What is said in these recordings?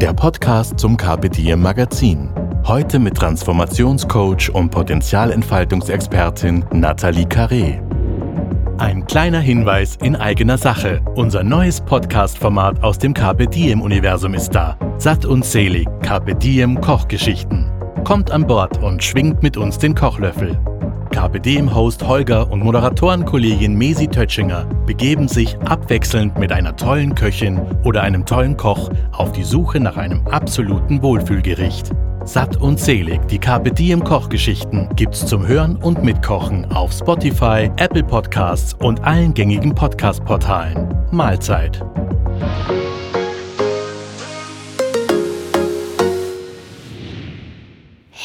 der Podcast zum Carpe Diem Magazin. Heute mit Transformationscoach und Potenzialentfaltungsexpertin Nathalie Carré. Ein kleiner Hinweis in eigener Sache. Unser neues Podcast-Format aus dem Carpe Diem-Universum ist da. Satt und selig, Carpe Diem Kochgeschichten. Kommt an Bord und schwingt mit uns den Kochlöffel. Carpe Diem-Host Holger und Moderatorenkollegin Mesi Tötschinger begeben sich abwechselnd mit einer tollen Köchin oder einem tollen Koch auf die Suche nach einem absoluten Wohlfühlgericht. Satt und selig, die Carpe Diem Kochgeschichten gibt's zum Hören und Mitkochen auf Spotify, Apple Podcasts und allen gängigen Podcast-Portalen. Mahlzeit.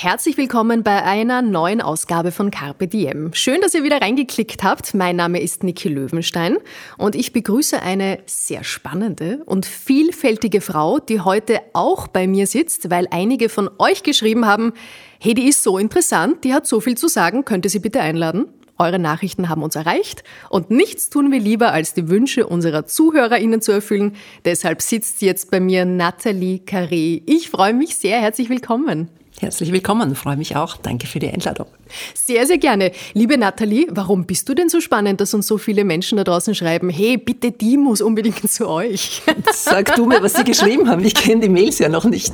Herzlich willkommen bei einer neuen Ausgabe von Carpe Diem. Schön, dass ihr wieder reingeklickt habt. Mein Name ist Niki Löwenstein und ich begrüße eine sehr spannende und vielfältige Frau, die heute auch bei mir sitzt, weil einige von euch geschrieben haben, hey, die ist so interessant, die hat so viel zu sagen, könnte sie bitte einladen? Eure Nachrichten haben uns erreicht und nichts tun wir lieber, als die Wünsche unserer ZuhörerInnen zu erfüllen. Deshalb sitzt jetzt bei mir Nathalie Carré. Ich freue mich sehr. Herzlich willkommen. Herzlich willkommen, freue mich auch. Danke für die Einladung. Sehr, sehr gerne. Liebe Nathalie, warum bist du denn so spannend, dass uns so viele Menschen da draußen schreiben, hey, bitte, die muss unbedingt zu euch? Sag du mir, was sie geschrieben haben. Ich kenne die Mails ja noch nicht.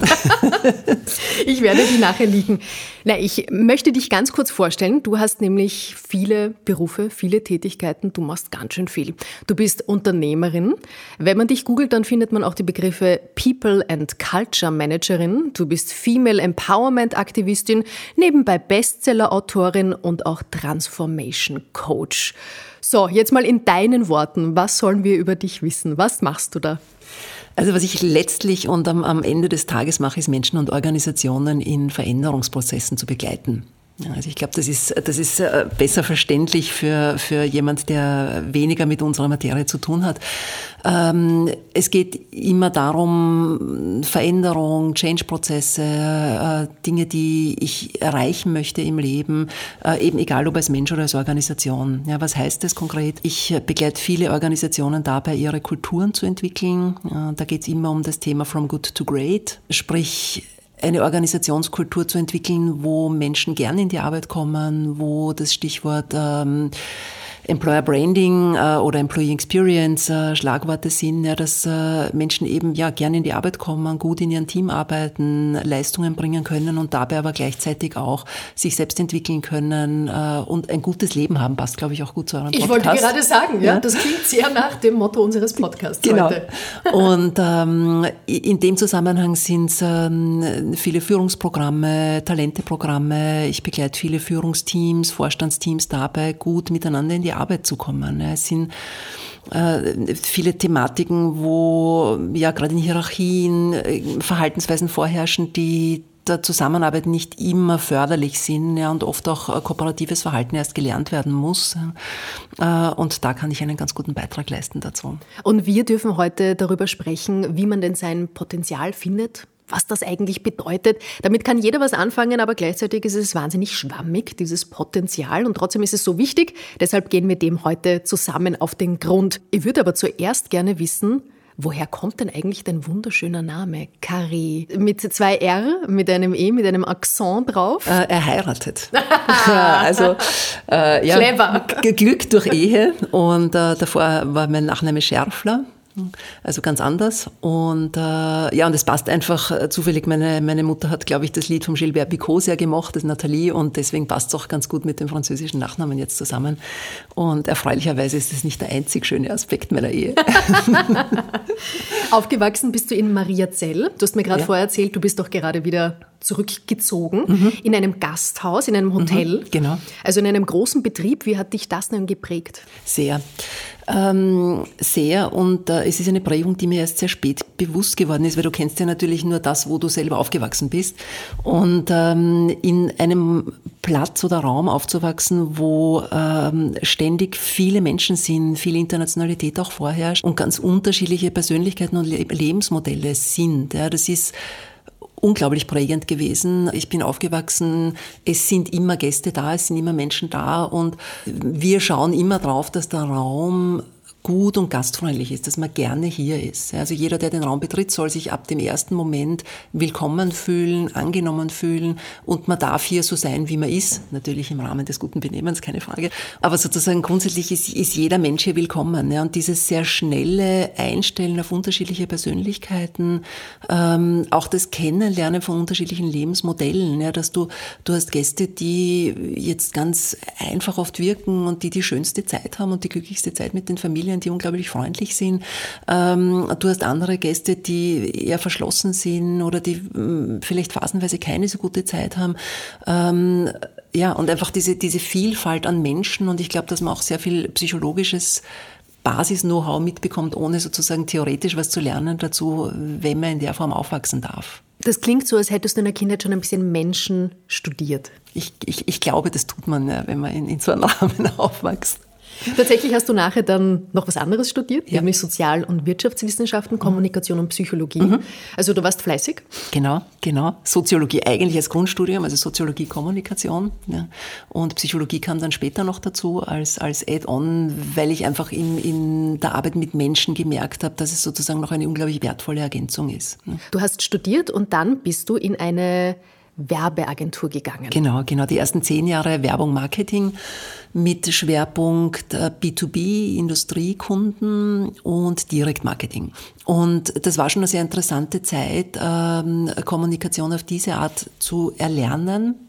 ich werde die nachher liegen. Na, ich möchte dich ganz kurz vorstellen. Du hast nämlich viele Berufe, viele Tätigkeiten. Du machst ganz schön viel. Du bist Unternehmerin. Wenn man dich googelt, dann findet man auch die Begriffe People and Culture Managerin. Du bist Female Empowerment Aktivistin, nebenbei Bestseller Autorin und auch Transformation Coach. So, jetzt mal in deinen Worten, was sollen wir über dich wissen? Was machst du da? Also was ich letztlich und am, am Ende des Tages mache, ist Menschen und Organisationen in Veränderungsprozessen zu begleiten. Also ich glaube, das ist, das ist äh, besser verständlich für, für jemand, der weniger mit unserer Materie zu tun hat. Ähm, es geht immer darum, Veränderung, Change-Prozesse, äh, Dinge, die ich erreichen möchte im Leben, äh, eben egal ob als Mensch oder als Organisation. Ja, was heißt das konkret? Ich begleite viele Organisationen dabei, ihre Kulturen zu entwickeln. Da geht es immer um das Thema From Good to Great, sprich eine Organisationskultur zu entwickeln, wo Menschen gerne in die Arbeit kommen, wo das Stichwort ähm, Employer Branding äh, oder Employee Experience äh, Schlagworte sind, ja, dass äh, Menschen eben ja gerne in die Arbeit kommen, gut in ihrem Team arbeiten, Leistungen bringen können und dabei aber gleichzeitig auch sich selbst entwickeln können äh, und ein gutes Leben haben. Passt, glaube ich, auch gut zu eurem Podcast. Ich wollte gerade sagen, ja, ja, das klingt sehr nach dem Motto unseres Podcasts genau. heute. Und ähm, in dem Zusammenhang sind es ähm, viele Führungsprogramme, Talenteprogramme. Ich begleite viele Führungsteams, Vorstandsteams dabei, gut miteinander in die Arbeit zu kommen. Es sind äh, viele Thematiken, wo ja gerade in Hierarchien äh, Verhaltensweisen vorherrschen, die der Zusammenarbeit nicht immer förderlich sind ja, und oft auch äh, kooperatives Verhalten erst gelernt werden muss. Und da kann ich einen ganz guten Beitrag leisten dazu. Und wir dürfen heute darüber sprechen, wie man denn sein Potenzial findet was das eigentlich bedeutet. Damit kann jeder was anfangen, aber gleichzeitig ist es wahnsinnig schwammig, dieses Potenzial. Und trotzdem ist es so wichtig. Deshalb gehen wir dem heute zusammen auf den Grund. Ich würde aber zuerst gerne wissen, Woher kommt denn eigentlich dein wunderschöner Name? Carré. Mit zwei R, mit einem E, mit einem Akzent drauf? Äh, er heiratet. also, äh, ja, Clever. Glück durch Ehe. Und äh, davor war mein Nachname Scherfler. Also ganz anders. Und äh, ja, und es passt einfach äh, zufällig. Meine, meine Mutter hat, glaube ich, das Lied von Gilbert Picot sehr gemocht, das Nathalie, und deswegen passt es auch ganz gut mit dem französischen Nachnamen jetzt zusammen. Und erfreulicherweise ist es nicht der einzig schöne Aspekt meiner Ehe. Aufgewachsen bist du in Mariazell. Du hast mir gerade ja. vorher erzählt, du bist doch gerade wieder zurückgezogen mhm. in einem Gasthaus, in einem Hotel. Mhm, genau. Also in einem großen Betrieb. Wie hat dich das denn geprägt? Sehr. Ähm, sehr und äh, es ist eine Prägung, die mir erst sehr spät bewusst geworden ist, weil du kennst ja natürlich nur das, wo du selber aufgewachsen bist. Und ähm, in einem Platz oder Raum aufzuwachsen, wo ähm, ständig viele Menschen sind, viel Internationalität auch vorherrscht und ganz unterschiedliche Persönlichkeiten und Le Lebensmodelle sind. Ja, das ist unglaublich prägend gewesen. Ich bin aufgewachsen, es sind immer Gäste da, es sind immer Menschen da und wir schauen immer drauf, dass der Raum gut und gastfreundlich ist, dass man gerne hier ist. Also jeder, der den Raum betritt, soll sich ab dem ersten Moment willkommen fühlen, angenommen fühlen und man darf hier so sein, wie man ist. Natürlich im Rahmen des guten Benehmens, keine Frage. Aber sozusagen grundsätzlich ist, ist jeder Mensch hier willkommen. Und dieses sehr schnelle Einstellen auf unterschiedliche Persönlichkeiten, ähm, auch das Kennenlernen von unterschiedlichen Lebensmodellen, dass du, du hast Gäste, die jetzt ganz einfach oft wirken und die die schönste Zeit haben und die glücklichste Zeit mit den Familien Familien, die unglaublich freundlich sind. Ähm, du hast andere Gäste, die eher verschlossen sind oder die hm, vielleicht phasenweise keine so gute Zeit haben. Ähm, ja, und einfach diese, diese Vielfalt an Menschen und ich glaube, dass man auch sehr viel psychologisches Basis-Know-how mitbekommt, ohne sozusagen theoretisch was zu lernen dazu, wenn man in der Form aufwachsen darf. Das klingt so, als hättest du in der Kindheit schon ein bisschen Menschen studiert. Ich, ich, ich glaube, das tut man, ja, wenn man in, in so einem Rahmen aufwächst. Tatsächlich hast du nachher dann noch was anderes studiert, ja. nämlich Sozial- und Wirtschaftswissenschaften. Kommunikation und Psychologie. Mhm. Also du warst fleißig? Genau, genau. Soziologie eigentlich als Grundstudium, also Soziologie, Kommunikation. Ja. Und Psychologie kam dann später noch dazu als, als Add-on, weil ich einfach in, in der Arbeit mit Menschen gemerkt habe, dass es sozusagen noch eine unglaublich wertvolle Ergänzung ist. Du hast studiert und dann bist du in eine Werbeagentur gegangen. Genau, genau. Die ersten zehn Jahre Werbung, Marketing mit Schwerpunkt B2B, Industriekunden und Direktmarketing. Und das war schon eine sehr interessante Zeit, ähm, Kommunikation auf diese Art zu erlernen äh,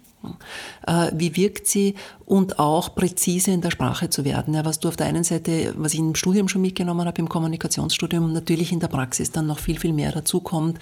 wie wirkt sie und auch präzise in der Sprache zu werden. Was du auf der einen Seite, was ich im Studium schon mitgenommen habe, im Kommunikationsstudium, natürlich in der Praxis dann noch viel, viel mehr dazu kommt,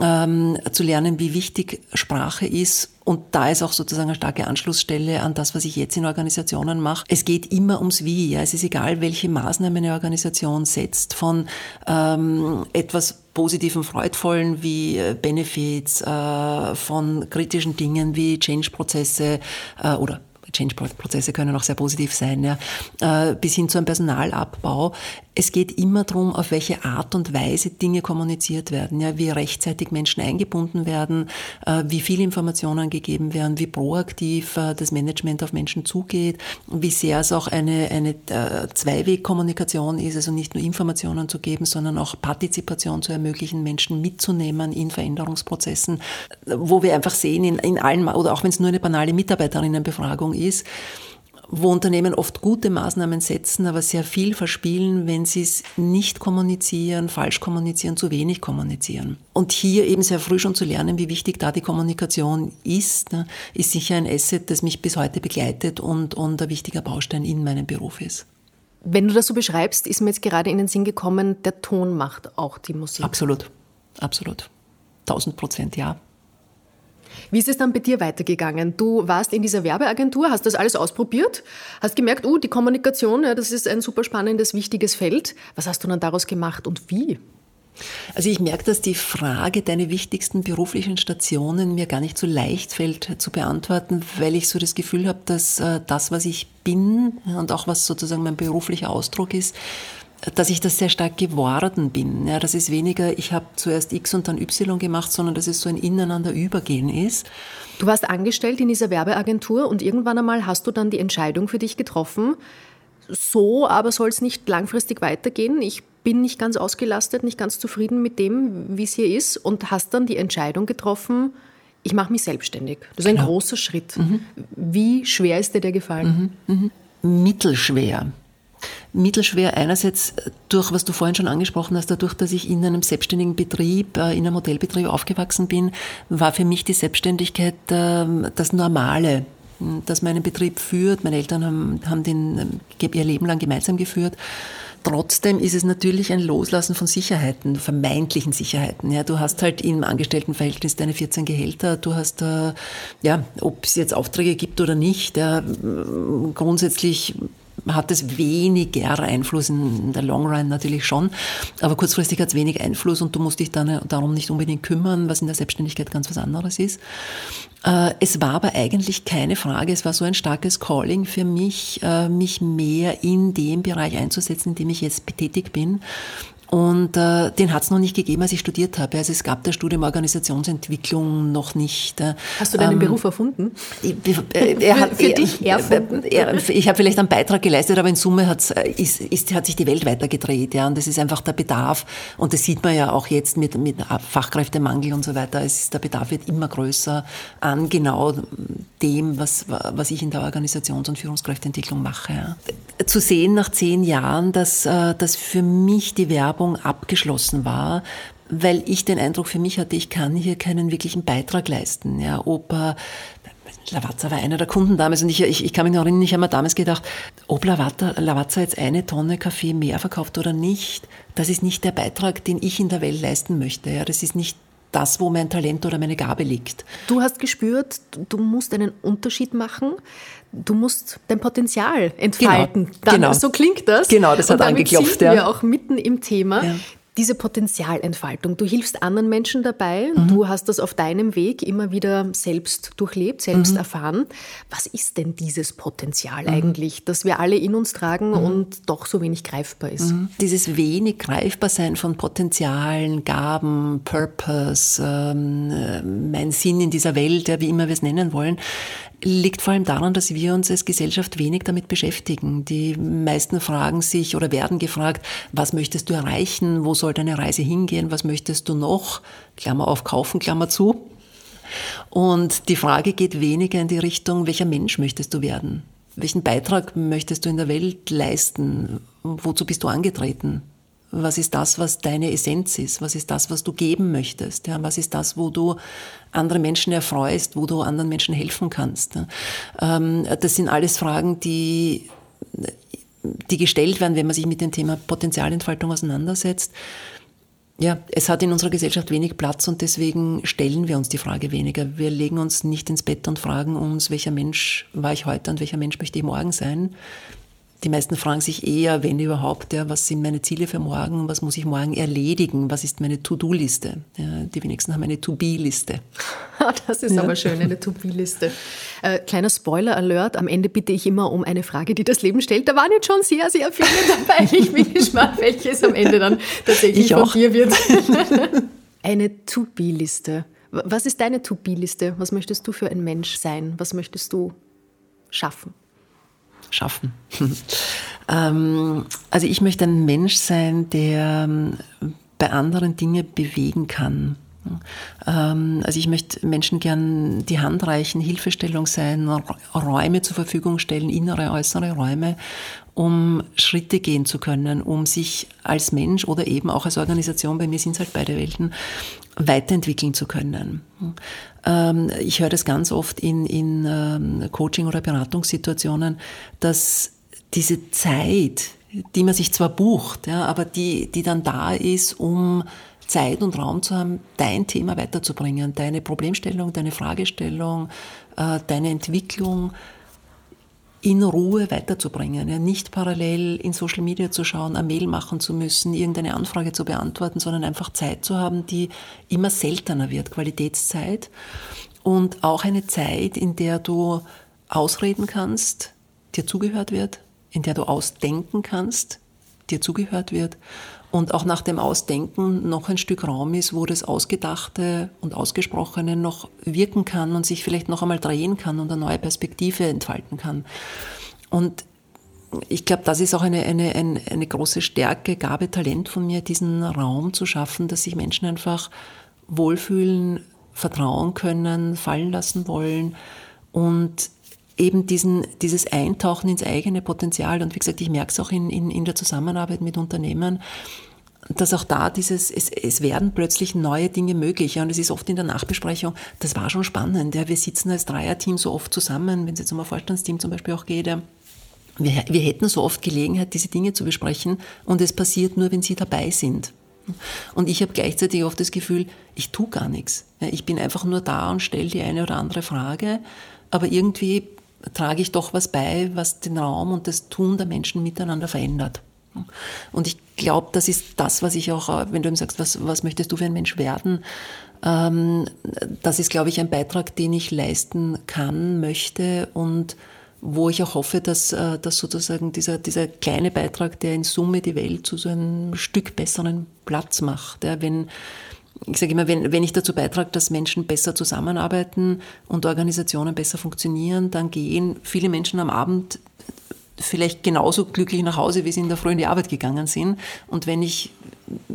ähm, zu lernen, wie wichtig Sprache ist und da ist auch sozusagen eine starke Anschlussstelle an das, was ich jetzt in Organisationen mache. Es geht immer ums Wie. Ja. Es ist egal, welche Maßnahmen eine Organisation setzt, von ähm, etwas positiven, freudvollen wie äh, Benefits, äh, von kritischen Dingen wie Change-Prozesse äh, oder Change-Prozesse können auch sehr positiv sein, ja, äh, bis hin zu einem Personalabbau. Es geht immer darum, auf welche Art und Weise Dinge kommuniziert werden, ja, wie rechtzeitig Menschen eingebunden werden, äh, wie viel Informationen gegeben werden, wie proaktiv äh, das Management auf Menschen zugeht, wie sehr es auch eine, eine Zweiwegkommunikation ist, also nicht nur Informationen zu geben, sondern auch Partizipation zu ermöglichen, Menschen mitzunehmen in Veränderungsprozessen, wo wir einfach sehen, in, in allen, oder auch wenn es nur eine banale Mitarbeiterinnenbefragung ist, wo Unternehmen oft gute Maßnahmen setzen, aber sehr viel verspielen, wenn sie es nicht kommunizieren, falsch kommunizieren, zu wenig kommunizieren. Und hier eben sehr früh schon zu lernen, wie wichtig da die Kommunikation ist, ne, ist sicher ein Asset, das mich bis heute begleitet und, und ein wichtiger Baustein in meinem Beruf ist. Wenn du das so beschreibst, ist mir jetzt gerade in den Sinn gekommen, der Ton macht auch die Musik. Absolut, absolut. Tausend Prozent, ja. Wie ist es dann bei dir weitergegangen? Du warst in dieser Werbeagentur, hast das alles ausprobiert, hast gemerkt, uh, die Kommunikation, ja, das ist ein super spannendes, wichtiges Feld. Was hast du dann daraus gemacht und wie? Also ich merke, dass die Frage, deine wichtigsten beruflichen Stationen, mir gar nicht so leicht fällt zu beantworten, weil ich so das Gefühl habe, dass äh, das, was ich bin und auch was sozusagen mein beruflicher Ausdruck ist, dass ich das sehr stark geworden bin. Ja, das ist weniger, ich habe zuerst X und dann Y gemacht, sondern dass es so ein Ineinander übergehen ist. Du warst angestellt in dieser Werbeagentur und irgendwann einmal hast du dann die Entscheidung für dich getroffen, so aber soll es nicht langfristig weitergehen. Ich bin nicht ganz ausgelastet, nicht ganz zufrieden mit dem, wie es hier ist und hast dann die Entscheidung getroffen, ich mache mich selbstständig. Das ist genau. ein großer Schritt. Mhm. Wie schwer ist dir der gefallen? Mhm. Mhm. Mittelschwer mittelschwer. Einerseits durch, was du vorhin schon angesprochen hast, dadurch, dass ich in einem selbstständigen Betrieb, äh, in einem Modellbetrieb aufgewachsen bin, war für mich die Selbstständigkeit ähm, das Normale dass man einen Betrieb führt. Meine Eltern haben, haben den ähm, ihr Leben lang gemeinsam geführt Trotzdem ist es natürlich ein Loslassen von Sicherheiten, vermeintlichen Sicherheiten. Ja, du hast halt im Angestelltenverhältnis deine 14 Gehälter, du hast, äh, ja, ob es jetzt Aufträge gibt oder nicht, ja, grundsätzlich hat es weniger Einfluss in der Long Run natürlich schon, aber kurzfristig hat es wenig Einfluss und du musst dich dann darum nicht unbedingt kümmern, was in der Selbstständigkeit ganz was anderes ist. Äh, es war aber eigentlich keine Frage, es war so ein starkes Calling für mich, äh, mich mehr in dem Bereich einzusetzen, in dem ich jetzt betätigt bin. Und äh, den hat es noch nicht gegeben, als ich studiert habe. Also es gab das Studium Organisationsentwicklung noch nicht. Äh. Hast du deinen ähm, Beruf erfunden? Äh, er hat, für, für dich erfunden? Er, er, ich habe vielleicht einen Beitrag geleistet, aber in Summe hat's, äh, ist, ist, hat sich die Welt weitergedreht. Ja, und das ist einfach der Bedarf. Und das sieht man ja auch jetzt mit, mit Fachkräftemangel und so weiter. Es ist, der Bedarf wird immer größer an genau dem, was, was ich in der Organisations- und Führungskräfteentwicklung mache. Ja. Zu sehen nach zehn Jahren, dass, dass für mich die Werbung Werbung abgeschlossen war, weil ich den Eindruck für mich hatte, ich kann hier keinen wirklichen Beitrag leisten. Ja, äh, Lavazza war einer der Kunden damals und ich, ich, ich kann mich noch erinnern, ich habe mir damals gedacht, ob Lavazza, Lavazza jetzt eine Tonne Kaffee mehr verkauft oder nicht, das ist nicht der Beitrag, den ich in der Welt leisten möchte. Ja, das ist nicht das, wo mein Talent oder meine Gabe liegt. Du hast gespürt, du musst einen Unterschied machen. Du musst dein Potenzial entfalten. Genau, Dann, genau. So klingt das. Genau, das hat angeklopft. Sind ja. wir auch mitten im Thema. Ja diese Potenzialentfaltung. Du hilfst anderen Menschen dabei. Mhm. Du hast das auf deinem Weg immer wieder selbst durchlebt, selbst mhm. erfahren. Was ist denn dieses Potenzial mhm. eigentlich, das wir alle in uns tragen mhm. und doch so wenig greifbar ist? Mhm. Dieses wenig greifbar sein von Potenzialen, Gaben, Purpose, ähm, äh, mein Sinn in dieser Welt, ja, wie immer wir es nennen wollen, liegt vor allem daran, dass wir uns als Gesellschaft wenig damit beschäftigen. Die meisten fragen sich oder werden gefragt, was möchtest du erreichen, wo soll deine Reise hingehen, was möchtest du noch, Klammer auf, kaufen, Klammer zu. Und die Frage geht weniger in die Richtung, welcher Mensch möchtest du werden? Welchen Beitrag möchtest du in der Welt leisten? Wozu bist du angetreten? Was ist das, was deine Essenz ist? Was ist das, was du geben möchtest? Ja, was ist das, wo du andere Menschen erfreust, wo du anderen Menschen helfen kannst? Ähm, das sind alles Fragen, die, die gestellt werden, wenn man sich mit dem Thema Potenzialentfaltung auseinandersetzt. Ja, es hat in unserer Gesellschaft wenig Platz und deswegen stellen wir uns die Frage weniger. Wir legen uns nicht ins Bett und fragen uns, welcher Mensch war ich heute und welcher Mensch möchte ich morgen sein, die meisten fragen sich eher, wenn überhaupt, ja, was sind meine Ziele für morgen, was muss ich morgen erledigen, was ist meine To-Do-Liste. Ja, die wenigsten haben eine To-Be-Liste. das ist ja. aber schön, eine To-Be-Liste. Äh, kleiner Spoiler-Alert, am Ende bitte ich immer um eine Frage, die das Leben stellt. Da waren jetzt schon sehr, sehr viele dabei. Ich bin gespannt, welches am Ende dann tatsächlich ich von dir wird. eine To-Be-Liste. Was ist deine To-Be-Liste? Was möchtest du für ein Mensch sein? Was möchtest du schaffen? Schaffen. ähm, also ich möchte ein Mensch sein, der ähm, bei anderen Dinge bewegen kann. Ähm, also ich möchte Menschen gern die Hand reichen, Hilfestellung sein, Räume zur Verfügung stellen, innere, äußere Räume, um Schritte gehen zu können, um sich als Mensch oder eben auch als Organisation, bei mir sind es halt beide Welten, weiterentwickeln zu können. Ähm, ich höre das ganz oft in, in ähm, Coaching- oder Beratungssituationen, dass diese Zeit, die man sich zwar bucht, ja, aber die, die dann da ist, um Zeit und Raum zu haben, dein Thema weiterzubringen, deine Problemstellung, deine Fragestellung, äh, deine Entwicklung in Ruhe weiterzubringen. Ja, nicht parallel in Social Media zu schauen, eine Mail machen zu müssen, irgendeine Anfrage zu beantworten, sondern einfach Zeit zu haben, die immer seltener wird, Qualitätszeit. Und auch eine Zeit, in der du ausreden kannst, dir zugehört wird, in der du ausdenken kannst, dir zugehört wird und auch nach dem Ausdenken noch ein Stück Raum ist, wo das Ausgedachte und Ausgesprochene noch wirken kann und sich vielleicht noch einmal drehen kann und eine neue Perspektive entfalten kann. Und ich glaube, das ist auch eine, eine, eine, eine große Stärke, Gabe, Talent von mir, diesen Raum zu schaffen, dass sich Menschen einfach wohlfühlen, vertrauen können, fallen lassen wollen und eben diesen, dieses Eintauchen ins eigene Potenzial. Und wie gesagt, ich merke es auch in, in, in der Zusammenarbeit mit Unternehmen, dass auch da dieses, es, es werden plötzlich neue Dinge möglich. Ja, und es ist oft in der Nachbesprechung, das war schon spannend. Ja, wir sitzen als Dreierteam so oft zusammen, wenn es jetzt um ein Vorstandsteam zum Beispiel auch geht. Ja, wir, wir hätten so oft Gelegenheit, diese Dinge zu besprechen und es passiert nur, wenn Sie dabei sind. Und ich habe gleichzeitig oft das Gefühl, ich tue gar nichts. Ich bin einfach nur da und stelle die eine oder andere Frage, aber irgendwie trage ich doch was bei, was den Raum und das Tun der Menschen miteinander verändert. Und ich glaube, das ist das, was ich auch, wenn du ihm sagst, was, was möchtest du für ein Mensch werden, ähm, das ist, glaube ich, ein Beitrag, den ich leisten kann, möchte und wo ich auch hoffe, dass, äh, dass sozusagen dieser, dieser kleine Beitrag, der in Summe die Welt zu so einem Stück besseren Platz macht. Ja, wenn, ich sage immer, wenn, wenn ich dazu beitrage, dass Menschen besser zusammenarbeiten und Organisationen besser funktionieren, dann gehen viele Menschen am Abend vielleicht genauso glücklich nach Hause, wie sie in der Früh in die Arbeit gegangen sind. Und wenn ich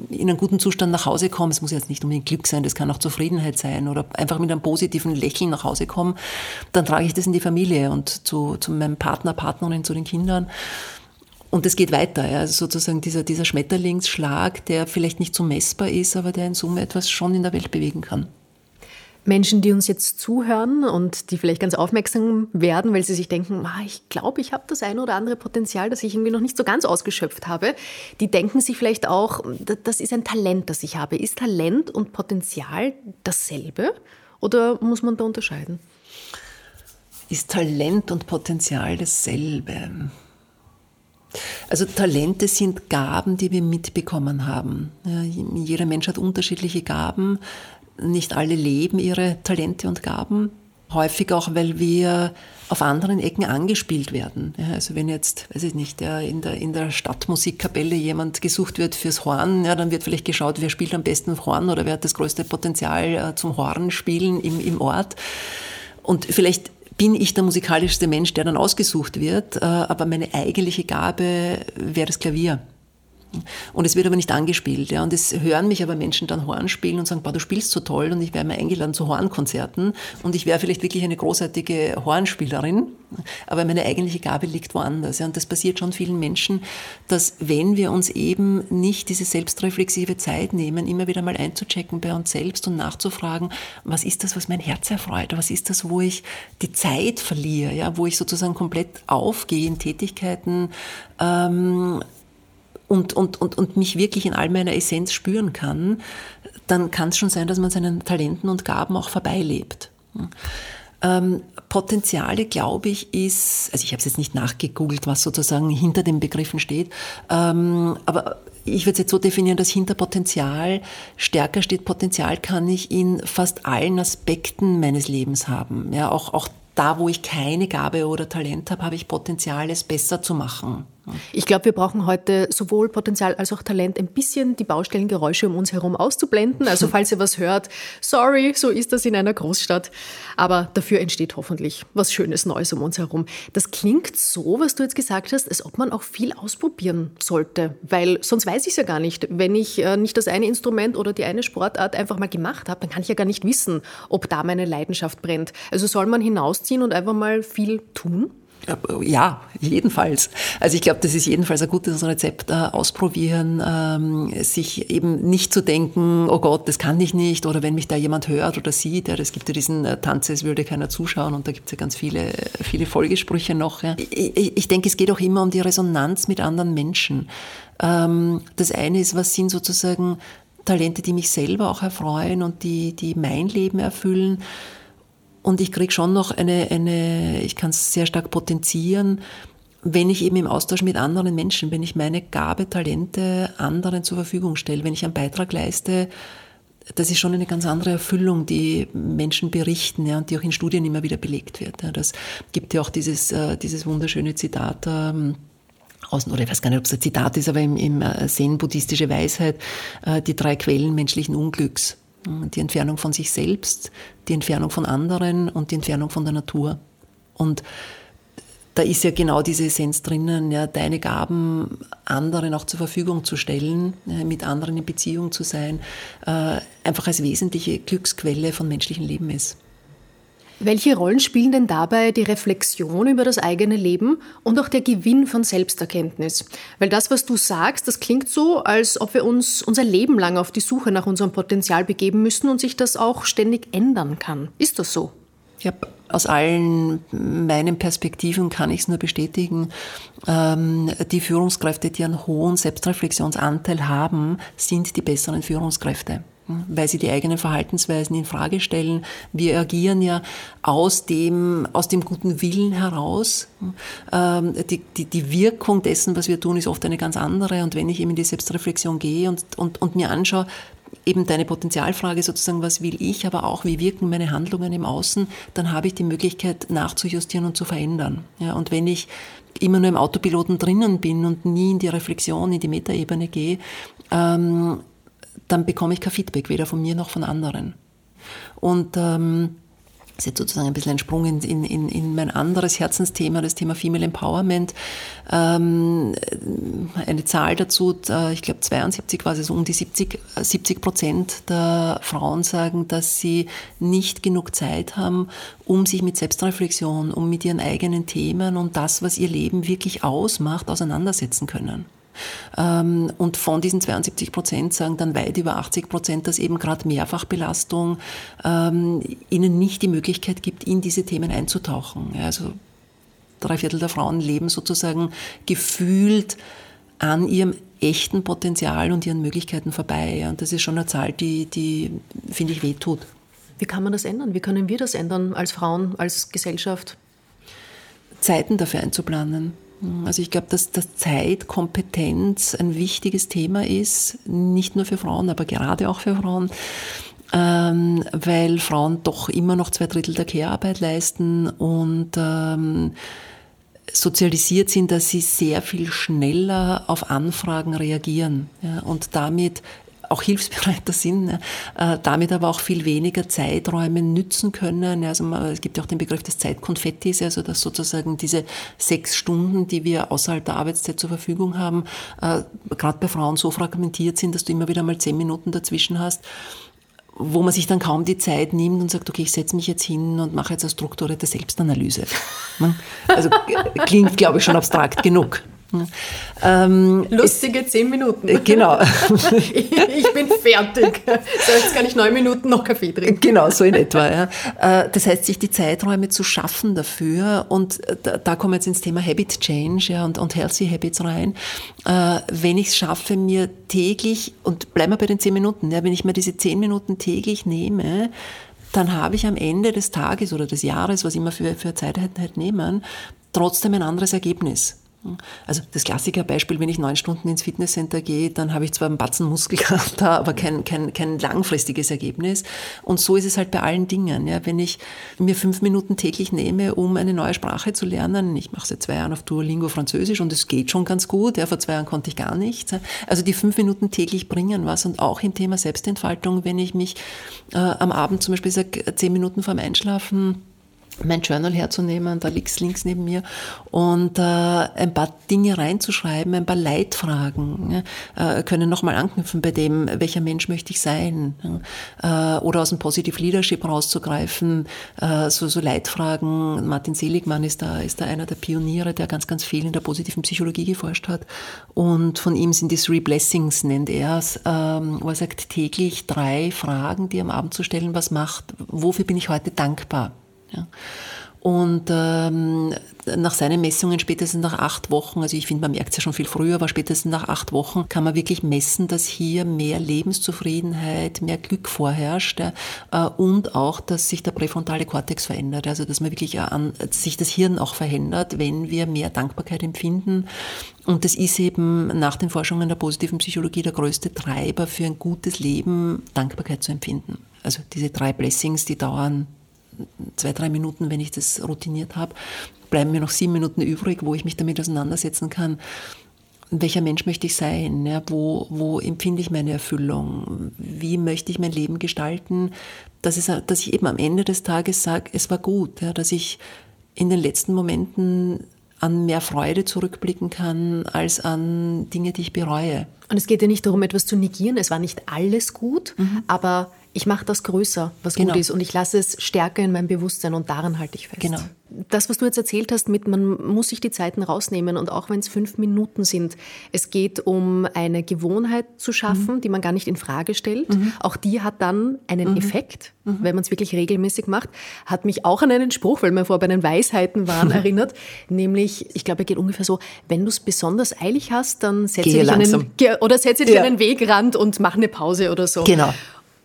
in einem guten Zustand nach Hause komme, es muss jetzt nicht unbedingt Glück sein, das kann auch Zufriedenheit sein oder einfach mit einem positiven Lächeln nach Hause kommen, dann trage ich das in die Familie und zu, zu meinem Partner, Partnerin, zu den Kindern. Und es geht weiter. Ja. Also sozusagen dieser, dieser Schmetterlingsschlag, der vielleicht nicht so messbar ist, aber der in Summe etwas schon in der Welt bewegen kann. Menschen, die uns jetzt zuhören und die vielleicht ganz aufmerksam werden, weil sie sich denken, ah, ich glaube, ich habe das eine oder andere Potenzial, das ich irgendwie noch nicht so ganz ausgeschöpft habe, die denken sich vielleicht auch, das ist ein Talent, das ich habe. Ist Talent und Potenzial dasselbe oder muss man da unterscheiden? Ist Talent und Potenzial dasselbe? Also Talente sind Gaben, die wir mitbekommen haben. Jeder Mensch hat unterschiedliche Gaben. Nicht alle leben ihre Talente und Gaben. Häufig auch, weil wir auf anderen Ecken angespielt werden. Ja, also wenn jetzt, weiß ich nicht, in, der, in der Stadtmusikkapelle jemand gesucht wird fürs Horn, ja, dann wird vielleicht geschaut, wer spielt am besten Horn oder wer hat das größte Potenzial äh, zum Hornspielen im, im Ort. Und vielleicht bin ich der musikalischste Mensch, der dann ausgesucht wird, äh, aber meine eigentliche Gabe wäre das Klavier. Und es wird aber nicht angespielt. Ja. Und es hören mich aber Menschen dann Horn spielen und sagen, du spielst so toll und ich wäre mal eingeladen zu Hornkonzerten und ich wäre vielleicht wirklich eine großartige Hornspielerin, aber meine eigentliche Gabe liegt woanders. Ja. Und das passiert schon vielen Menschen, dass wenn wir uns eben nicht diese selbstreflexive Zeit nehmen, immer wieder mal einzuchecken bei uns selbst und nachzufragen, was ist das, was mein Herz erfreut? Was ist das, wo ich die Zeit verliere? Ja, wo ich sozusagen komplett aufgehe in Tätigkeiten, ähm, und, und, und, und mich wirklich in all meiner Essenz spüren kann, dann kann es schon sein, dass man seinen Talenten und Gaben auch vorbeilebt. Ähm, Potenziale, glaube ich, ist, also ich habe es jetzt nicht nachgegoogelt, was sozusagen hinter den Begriffen steht, ähm, aber ich würde es jetzt so definieren, dass hinter Potenzial stärker steht, Potenzial kann ich in fast allen Aspekten meines Lebens haben. Ja, auch, auch da, wo ich keine Gabe oder Talent habe, habe ich Potenzial, es besser zu machen. Ich glaube, wir brauchen heute sowohl Potenzial als auch Talent, ein bisschen die Baustellengeräusche um uns herum auszublenden. Also falls ihr was hört, sorry, so ist das in einer Großstadt. Aber dafür entsteht hoffentlich was Schönes Neues um uns herum. Das klingt so, was du jetzt gesagt hast, als ob man auch viel ausprobieren sollte. Weil sonst weiß ich es ja gar nicht. Wenn ich äh, nicht das eine Instrument oder die eine Sportart einfach mal gemacht habe, dann kann ich ja gar nicht wissen, ob da meine Leidenschaft brennt. Also soll man hinausziehen und einfach mal viel tun? Ja, jedenfalls. Also ich glaube, das ist jedenfalls ein gutes Rezept, äh, ausprobieren, ähm, sich eben nicht zu denken, oh Gott, das kann ich nicht, oder wenn mich da jemand hört oder sieht, ja, das gibt ja diesen äh, Tanz, es würde keiner zuschauen und da gibt es ja ganz viele, viele Folgesprüche noch. Ja. Ich, ich denke, es geht auch immer um die Resonanz mit anderen Menschen. Ähm, das eine ist, was sind sozusagen Talente, die mich selber auch erfreuen und die, die mein Leben erfüllen. Und ich kriege schon noch eine, eine ich kann es sehr stark potenzieren, wenn ich eben im Austausch mit anderen Menschen, wenn ich meine Gabe, Talente anderen zur Verfügung stelle, wenn ich einen Beitrag leiste, das ist schon eine ganz andere Erfüllung, die Menschen berichten ja, und die auch in Studien immer wieder belegt wird. Ja. Das gibt ja auch dieses, äh, dieses wunderschöne Zitat ähm, aus, oder ich weiß gar nicht, ob es ein Zitat ist, aber im, im äh, Zen-buddhistische Weisheit, äh, die drei Quellen menschlichen Unglücks. Die Entfernung von sich selbst, die Entfernung von anderen und die Entfernung von der Natur. Und da ist ja genau diese Essenz drinnen, ja, deine Gaben anderen auch zur Verfügung zu stellen, mit anderen in Beziehung zu sein, äh, einfach als wesentliche Glücksquelle von menschlichem Leben ist. Welche Rollen spielen denn dabei die Reflexion über das eigene Leben und auch der Gewinn von Selbsterkenntnis? Weil das, was du sagst, das klingt so, als ob wir uns unser Leben lang auf die Suche nach unserem Potenzial begeben müssen und sich das auch ständig ändern kann. Ist das so? Ja, Aus allen meinen Perspektiven kann ich es nur bestätigen. Ähm, die Führungskräfte, die einen hohen Selbstreflexionsanteil haben, sind die besseren Führungskräfte weil sie die eigenen Verhaltensweisen in Frage stellen. Wir agieren ja aus dem, aus dem guten Willen heraus. Ähm, die, die, die Wirkung dessen, was wir tun, ist oft eine ganz andere. Und wenn ich eben in die Selbstreflexion gehe und, und, und mir anschaue, eben deine Potenzialfrage sozusagen, was will ich, aber auch wie wirken meine Handlungen im Außen, dann habe ich die Möglichkeit nachzujustieren und zu verändern. Ja, und wenn ich immer nur im Autopiloten drinnen bin und nie in die Reflexion, in die Metaebene gehe, ähm, dann bekomme ich kein Feedback, weder von mir noch von anderen. Und ähm, das ist jetzt sozusagen ein bisschen ein Sprung in, in, in mein anderes Herzensthema, das Thema Female Empowerment. Ähm, eine Zahl dazu, ich glaube 72 war es, also um die 70, 70 Prozent der Frauen sagen, dass sie nicht genug Zeit haben, um sich mit Selbstreflexion, um mit ihren eigenen Themen und das, was ihr Leben wirklich ausmacht, auseinandersetzen können. Ähm, und von diesen 72 Prozent sagen dann weit über 80 Prozent, dass eben gerade Mehrfachbelastung ähm, ihnen nicht die Möglichkeit gibt, in diese Themen einzutauchen. Also drei Viertel der Frauen leben sozusagen gefühlt an ihrem echten Potenzial und ihren Möglichkeiten vorbei. Und das ist schon eine Zahl, die, die finde ich, wehtut. Wie kann man das ändern? Wie können wir das ändern als Frauen, als Gesellschaft? Zeiten dafür einzuplanen. Also ich glaube, dass, dass Zeitkompetenz ein wichtiges Thema ist, nicht nur für Frauen, aber gerade auch für Frauen, ähm, weil Frauen doch immer noch zwei Drittel der Care-Arbeit leisten und ähm, sozialisiert sind, dass sie sehr viel schneller auf Anfragen reagieren ja, und damit auch hilfsbereiter sind, äh, damit aber auch viel weniger Zeiträume nützen können. Also es gibt ja auch den Begriff des Zeitkonfettis, also dass sozusagen diese sechs Stunden, die wir außerhalb der Arbeitszeit zur Verfügung haben, äh, gerade bei Frauen so fragmentiert sind, dass du immer wieder mal zehn Minuten dazwischen hast wo man sich dann kaum die Zeit nimmt und sagt, okay, ich setze mich jetzt hin und mache jetzt eine strukturierte Selbstanalyse. Also klingt, glaube ich, schon abstrakt genug. Ähm, Lustige zehn Minuten. Äh, genau. ich bin fertig. So, jetzt kann ich neun Minuten noch Kaffee trinken. Genau, so in etwa. Ja. Äh, das heißt, sich die Zeiträume zu schaffen dafür und äh, da, da kommen wir jetzt ins Thema Habit Change ja, und, und Healthy Habits rein. Wenn ich es schaffe, mir täglich, und bleiben wir bei den zehn Minuten, ja, wenn ich mir diese zehn Minuten täglich nehme, dann habe ich am Ende des Tages oder des Jahres, was immer für, für Zeiteinheit halt nehmen, trotzdem ein anderes Ergebnis. Also das Klassikerbeispiel, wenn ich neun Stunden ins Fitnesscenter gehe, dann habe ich zwar einen Batzen Muskelkater, aber kein, kein, kein langfristiges Ergebnis. Und so ist es halt bei allen Dingen. Ja. Wenn ich mir fünf Minuten täglich nehme, um eine neue Sprache zu lernen, ich mache seit zwei Jahren auf Duolingo Französisch und es geht schon ganz gut, ja, vor zwei Jahren konnte ich gar nichts. Also die fünf Minuten täglich bringen was und auch im Thema Selbstentfaltung, wenn ich mich äh, am Abend zum Beispiel sage, zehn Minuten vorm Einschlafen, mein Journal herzunehmen, da liegt links neben mir, und äh, ein paar Dinge reinzuschreiben, ein paar Leitfragen, äh, können nochmal anknüpfen bei dem, welcher Mensch möchte ich sein, äh, oder aus dem Positive Leadership rauszugreifen, äh, so, so Leitfragen. Martin Seligmann ist da, ist da einer der Pioniere, der ganz, ganz viel in der positiven Psychologie geforscht hat, und von ihm sind die Three Blessings, nennt er es, ähm, wo er sagt, täglich drei Fragen, die am Abend zu stellen, was macht, wofür bin ich heute dankbar? Ja. Und ähm, nach seinen Messungen spätestens nach acht Wochen, also ich finde, man merkt es ja schon viel früher, aber spätestens nach acht Wochen kann man wirklich messen, dass hier mehr Lebenszufriedenheit, mehr Glück vorherrscht äh, und auch, dass sich der präfrontale Kortex verändert, also dass man wirklich an, sich das Hirn auch verändert, wenn wir mehr Dankbarkeit empfinden. Und das ist eben nach den Forschungen der positiven Psychologie der größte Treiber für ein gutes Leben, Dankbarkeit zu empfinden. Also diese drei Blessings, die dauern zwei, drei Minuten, wenn ich das routiniert habe, bleiben mir noch sieben Minuten übrig, wo ich mich damit auseinandersetzen kann. Welcher Mensch möchte ich sein? Ja, wo, wo empfinde ich meine Erfüllung? Wie möchte ich mein Leben gestalten? Dass, es, dass ich eben am Ende des Tages sage, es war gut, ja, dass ich in den letzten Momenten an mehr Freude zurückblicken kann als an Dinge, die ich bereue. Und es geht ja nicht darum, etwas zu negieren. Es war nicht alles gut, mhm. aber ich mache das größer, was Genau. gut ist, und ich lasse es stärker in meinem Bewusstsein und daran halte ich fest. Genau. Das, was du jetzt erzählt hast, mit man muss sich die Zeiten rausnehmen und auch wenn es fünf Minuten sind, es geht um eine Gewohnheit zu schaffen, Mhm. die man gar nicht in Frage stellt. Auch die hat dann einen Effekt, Mhm. wenn man es wirklich regelmäßig macht. Hat mich auch an einen Spruch, weil wir vor bei den Weisheiten waren, erinnert. Nämlich, ich glaube, er geht ungefähr so: Wenn du es besonders eilig hast, dann setze dich an langsam. einen, oder setze dich Ja. an einen Wegrand und mach eine Pause oder so. Genau.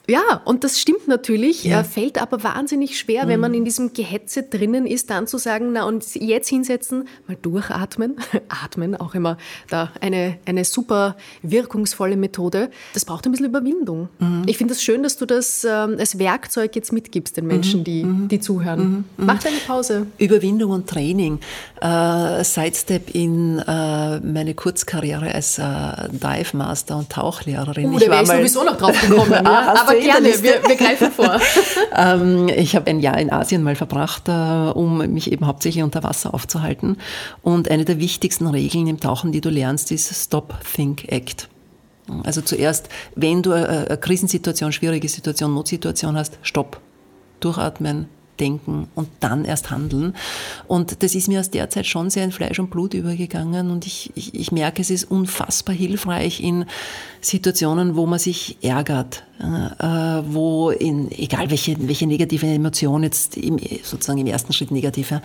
Ja, und das stimmt natürlich, Ja. äh, fällt aber wahnsinnig schwer, wenn man in diesem Gehetze drinnen ist, dann zu sagen, na und jetzt hinsetzen, mal durchatmen, atmen, auch immer da eine, eine super wirkungsvolle Methode. Das braucht ein bisschen Überwindung. Ich finde es das schön, dass du das ähm, als Werkzeug jetzt mitgibst den Menschen, die, die zuhören. Mach deine Pause. Überwindung und Training. Äh, Sidestep in äh, meine Kurzkarriere als äh, Dive Master und Tauchlehrerin. Uh, da wäre ich sowieso noch drauf gekommen. Ah, ja. Aber gerne, Liste? wir, wir greifen vor. ähm, ich habe ein Jahr in Asien mal verbracht, äh, um mich eben hauptsächlich unter Wasser aufzuhalten. Und eine der wichtigsten Regeln im Tauchen, die du lernst, ist Stop, Think, Act. Also zuerst, wenn du eine eine Krisensituation, schwierige Situation, Notsituation hast, stopp, durchatmen, denken und dann erst handeln. Und das ist mir aus der Zeit schon sehr in Fleisch und Blut übergegangen und ich, ich, ich merke, es ist unfassbar hilfreich in Situationen, wo man sich ärgert, äh, wo in, egal welche, welche negative Emotion jetzt im, sozusagen im ersten Schritt negative,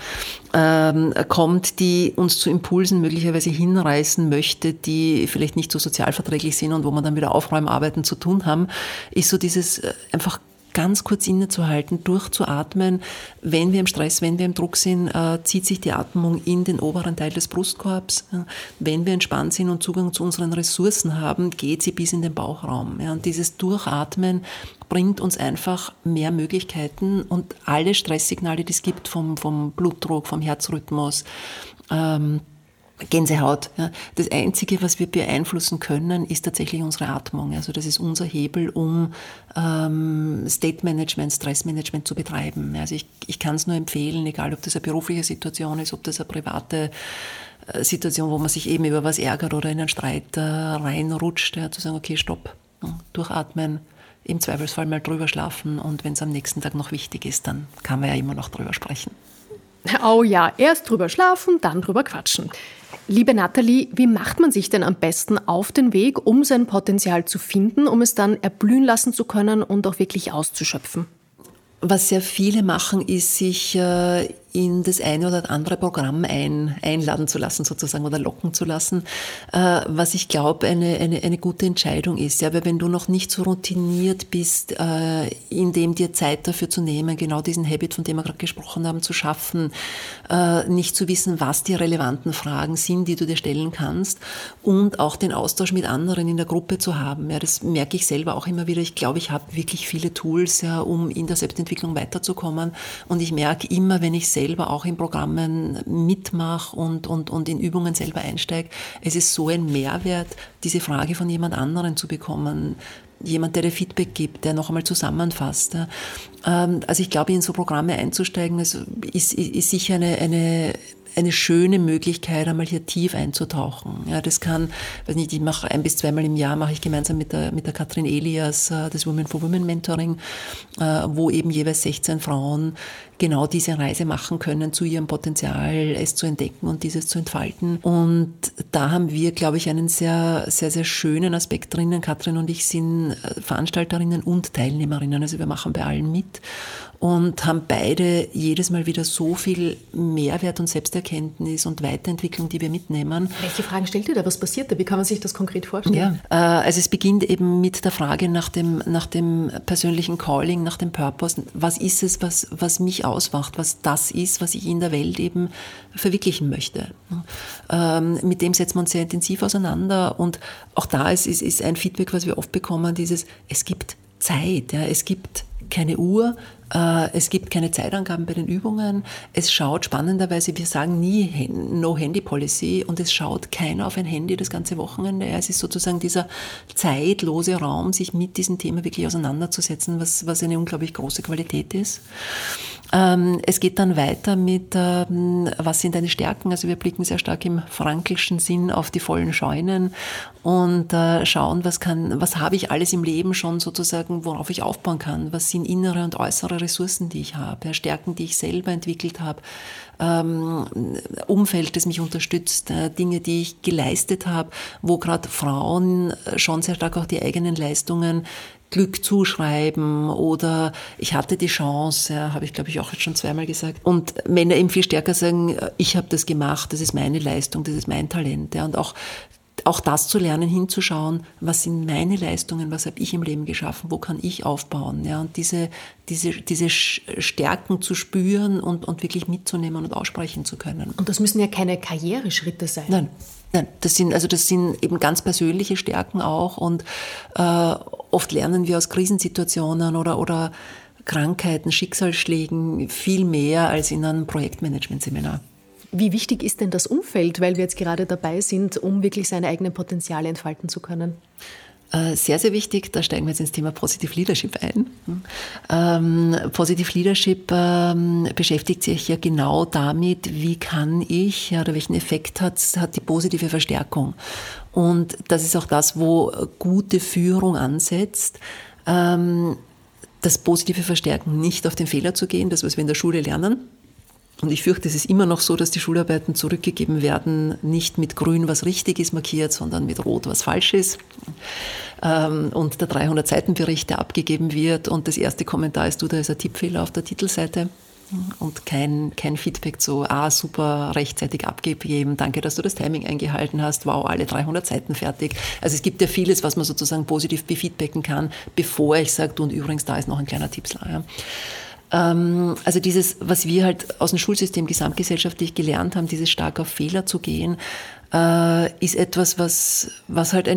ähm, kommt, die uns zu Impulsen möglicherweise hinreißen möchte, die vielleicht nicht so sozialverträglich sind und wo man dann wieder Aufräumarbeiten zu tun haben, ist so dieses äh, einfach ganz kurz innezuhalten, durchzuatmen. Wenn wir im Stress, wenn wir im Druck sind, äh, zieht sich die Atmung in den oberen Teil des Brustkorbs. Ja. Wenn wir entspannt sind und Zugang zu unseren Ressourcen haben, geht sie bis in den Bauchraum. Ja. Und dieses Durchatmen bringt uns einfach mehr Möglichkeiten und alle Stresssignale, die es gibt, vom, vom Blutdruck, vom Herzrhythmus, ähm, Gänsehaut. Ja. Das Einzige, was wir beeinflussen können, ist tatsächlich unsere Atmung. Also das ist unser Hebel, um ähm, State Management, Stressmanagement zu betreiben. Also ich, ich kann es nur empfehlen, egal ob das eine berufliche Situation ist, ob das eine private äh, Situation, wo man sich eben über was ärgert oder in einen Streit äh, reinrutscht, ja, zu sagen, okay, stopp, ja, durchatmen, im Zweifelsfall mal drüber schlafen und wenn es am nächsten Tag noch wichtig ist, dann kann man ja immer noch drüber sprechen. Oh ja, erst drüber schlafen, dann drüber quatschen. Liebe Nathalie, wie macht man sich denn am besten auf den Weg, um sein Potenzial zu finden, um es dann erblühen lassen zu können und auch wirklich auszuschöpfen? Was sehr viele machen, ist sich äh, in das eine oder andere Programm ein, einladen zu lassen, sozusagen, oder locken zu lassen, äh, was ich glaube, eine, eine, eine gute Entscheidung ist. Ja, weil wenn du noch nicht so routiniert bist, äh, in dem dir Zeit dafür zu nehmen, genau diesen Habit, von dem wir gerade gesprochen haben, zu schaffen, äh, nicht zu wissen, was die relevanten Fragen sind, die du dir stellen kannst und auch den Austausch mit anderen in der Gruppe zu haben. Ja, das merke ich selber auch immer wieder. Ich glaube, ich habe wirklich viele Tools, ja, um in der Selbstentwicklung weiterzukommen und ich merke immer, wenn ich selber auch in Programmen mitmache und, und, und in Übungen selber einsteige, es ist so ein Mehrwert, diese Frage von jemand anderen zu bekommen, jemand, der dir Feedback gibt, der noch einmal zusammenfasst. Ähm, Also ich glaube, in so Programme einzusteigen, ist, ist, ist sicher eine, eine, eine schöne Möglichkeit, einmal hier tief einzutauchen. Ja, das kann, weiß nicht, ich mache ein bis zweimal im Jahr, mache ich gemeinsam mit der, mit der Katrin Elias äh, das Women for Women Mentoring, äh, wo eben jeweils 16 Frauen genau diese Reise machen können, zu ihrem Potenzial es zu entdecken und dieses zu entfalten. Und da haben wir, glaube ich, einen sehr, sehr, sehr schönen Aspekt drinnen. Katrin und ich sind äh, Veranstalterinnen und Teilnehmerinnen, also wir machen bei allen mit und haben beide jedes Mal wieder so viel Mehrwert und Selbsterkenntnis und Weiterentwicklung, die wir mitnehmen. Welche Fragen stellt ihr da? Was passiert da? Wie kann man sich das konkret vorstellen? Ja, äh, also es beginnt eben mit der Frage nach dem, nach dem persönlichen Calling, nach dem Purpose. Was ist es, was, was mich ausmacht, was das ist, was ich in der Welt eben verwirklichen möchte. Ähm, mit dem setzen wir uns sehr intensiv auseinander und auch da ist, ist, ist ein Feedback, was wir oft bekommen, dieses, es gibt Zeit, ja, es gibt keine Uhr, äh, es gibt keine Zeitangaben bei den Übungen. Es schaut spannenderweise, wir sagen nie No-Handy-Policy und es schaut keiner auf ein Handy das ganze Wochenende. Es ist sozusagen dieser zeitlose Raum, sich mit diesem Thema wirklich auseinanderzusetzen, was, was eine unglaublich große Qualität ist. Ähm, es geht dann weiter mit, ähm, was sind deine Stärken? Also wir blicken sehr stark im frankelschen Sinn auf die vollen Scheunen und äh, schauen, was kann, was habe ich alles im Leben schon sozusagen, worauf ich aufbauen kann? Was sind innere und äußere Ressourcen, die ich habe? Stärken, die ich selber entwickelt habe? Ähm, Umfeld, das mich unterstützt, äh, Dinge, die ich geleistet habe, wo gerade Frauen schon sehr stark auch die eigenen Leistungen Glück zuschreiben oder ich hatte die Chance, ja, habe ich glaube ich auch jetzt schon zweimal gesagt. Und Männer eben viel stärker sagen, ich habe das gemacht, das ist meine Leistung, das ist mein Talent. Ja, und auch auch das zu lernen, hinzuschauen, was sind meine Leistungen, was habe ich im Leben geschaffen, wo kann ich aufbauen. Ja, und diese, diese, diese Stärken zu spüren und, und wirklich mitzunehmen und aussprechen zu können. Und das müssen ja keine Karriereschritte sein. Nein, Nein, das sind, also das sind eben ganz persönliche Stärken auch und äh, oft lernen wir aus Krisensituationen oder, oder Krankheiten, Schicksalsschlägen viel mehr als in einem Projektmanagement-Seminar. Wie wichtig ist denn das Umfeld, weil wir jetzt gerade dabei sind, um wirklich seine eigenen Potenziale entfalten zu können? Äh, sehr, sehr wichtig, da steigen wir jetzt ins Thema Positive Leadership ein. Ähm, Positive Leadership ähm, beschäftigt sich ja genau damit, wie kann ich oder welchen Effekt hat, hat die positive Verstärkung. Und das ist auch das, wo gute Führung ansetzt. Ähm, das positive Verstärken, nicht auf den Fehler zu gehen, das, was wir in der Schule lernen, und ich fürchte, es ist immer noch so, dass die Schularbeiten zurückgegeben werden, nicht mit grün, was richtig ist, markiert, sondern mit rot, was falsch ist. Ähm, und der 300-Seiten-Bericht, der abgegeben wird und das erste Kommentar ist, du, da ist ein Tippfehler auf der Titelseite und kein, kein Feedback zu, ah, super, rechtzeitig abgegeben, danke, dass du das Timing eingehalten hast, wow, alle 300 Seiten fertig. Also es gibt ja vieles, was man sozusagen positiv befeedbacken kann, bevor ich sage, du und übrigens, da ist noch ein kleiner Tippsler. Ja. Ähm, also dieses, was wir halt aus dem Schulsystem gesamtgesellschaftlich gelernt haben, dieses stark auf Fehler zu gehen, äh, ist etwas, was, was halt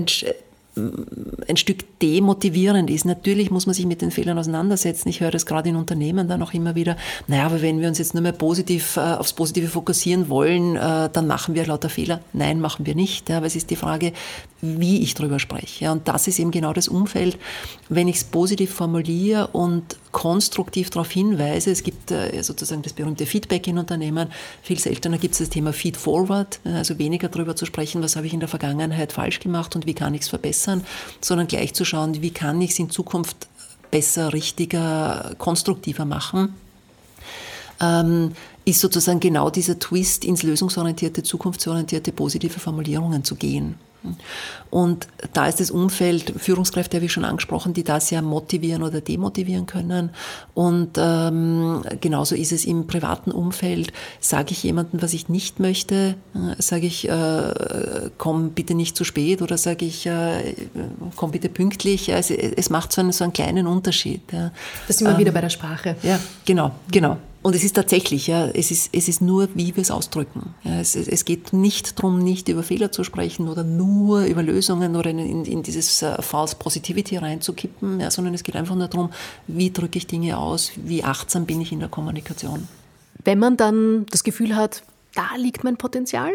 ein, Stück demotivierend ist. Natürlich muss man sich mit den Fehlern auseinandersetzen. Ich höre das gerade in Unternehmen dann auch immer wieder. Naja, aber wenn wir uns jetzt nur mehr positiv äh, aufs Positive fokussieren wollen, äh, dann machen wir lauter Fehler. Nein, machen wir nicht. Ja, aber es ist die Frage, wie ich darüber spreche. Ja, und das ist eben genau das Umfeld, wenn ich es positiv formuliere und konstruktiv darauf hinweise. Es gibt äh, sozusagen das berühmte Feedback in Unternehmen. Viel seltener gibt es das Thema Feed Forward, also weniger darüber zu sprechen, was habe ich in der Vergangenheit falsch gemacht und wie kann ich es verbessern, sondern gleich zu schauen, wie kann ich es in Zukunft besser, richtiger, konstruktiver machen. Ähm, ist sozusagen genau dieser Twist ins lösungsorientierte, zukunftsorientierte, positive Formulierungen zu gehen. Und da ist das Umfeld, Führungskräfte habe ich schon angesprochen, die das ja motivieren oder demotivieren können. Und ähm, genauso ist es im privaten Umfeld. Sage ich jemandem, was ich nicht möchte, äh, sage ich, äh, komm bitte nicht zu spät oder sage ich, äh, komm bitte pünktlich. Also es macht so einen, so einen kleinen Unterschied. Ja. Das sind wir ähm, wieder bei der Sprache. Ja, genau, genau. Und es ist tatsächlich, ja, es ist, es ist nur, wie wir es ausdrücken. Ja, es, es geht nicht darum, nicht über Fehler zu sprechen oder nur über Lösungen oder in, in, dieses uh, False Positivity reinzukippen, ja, sondern es geht einfach nur darum, wie drücke ich Dinge aus, wie achtsam bin ich in der Kommunikation. Wenn man dann das Gefühl hat, da liegt mein Potenzial,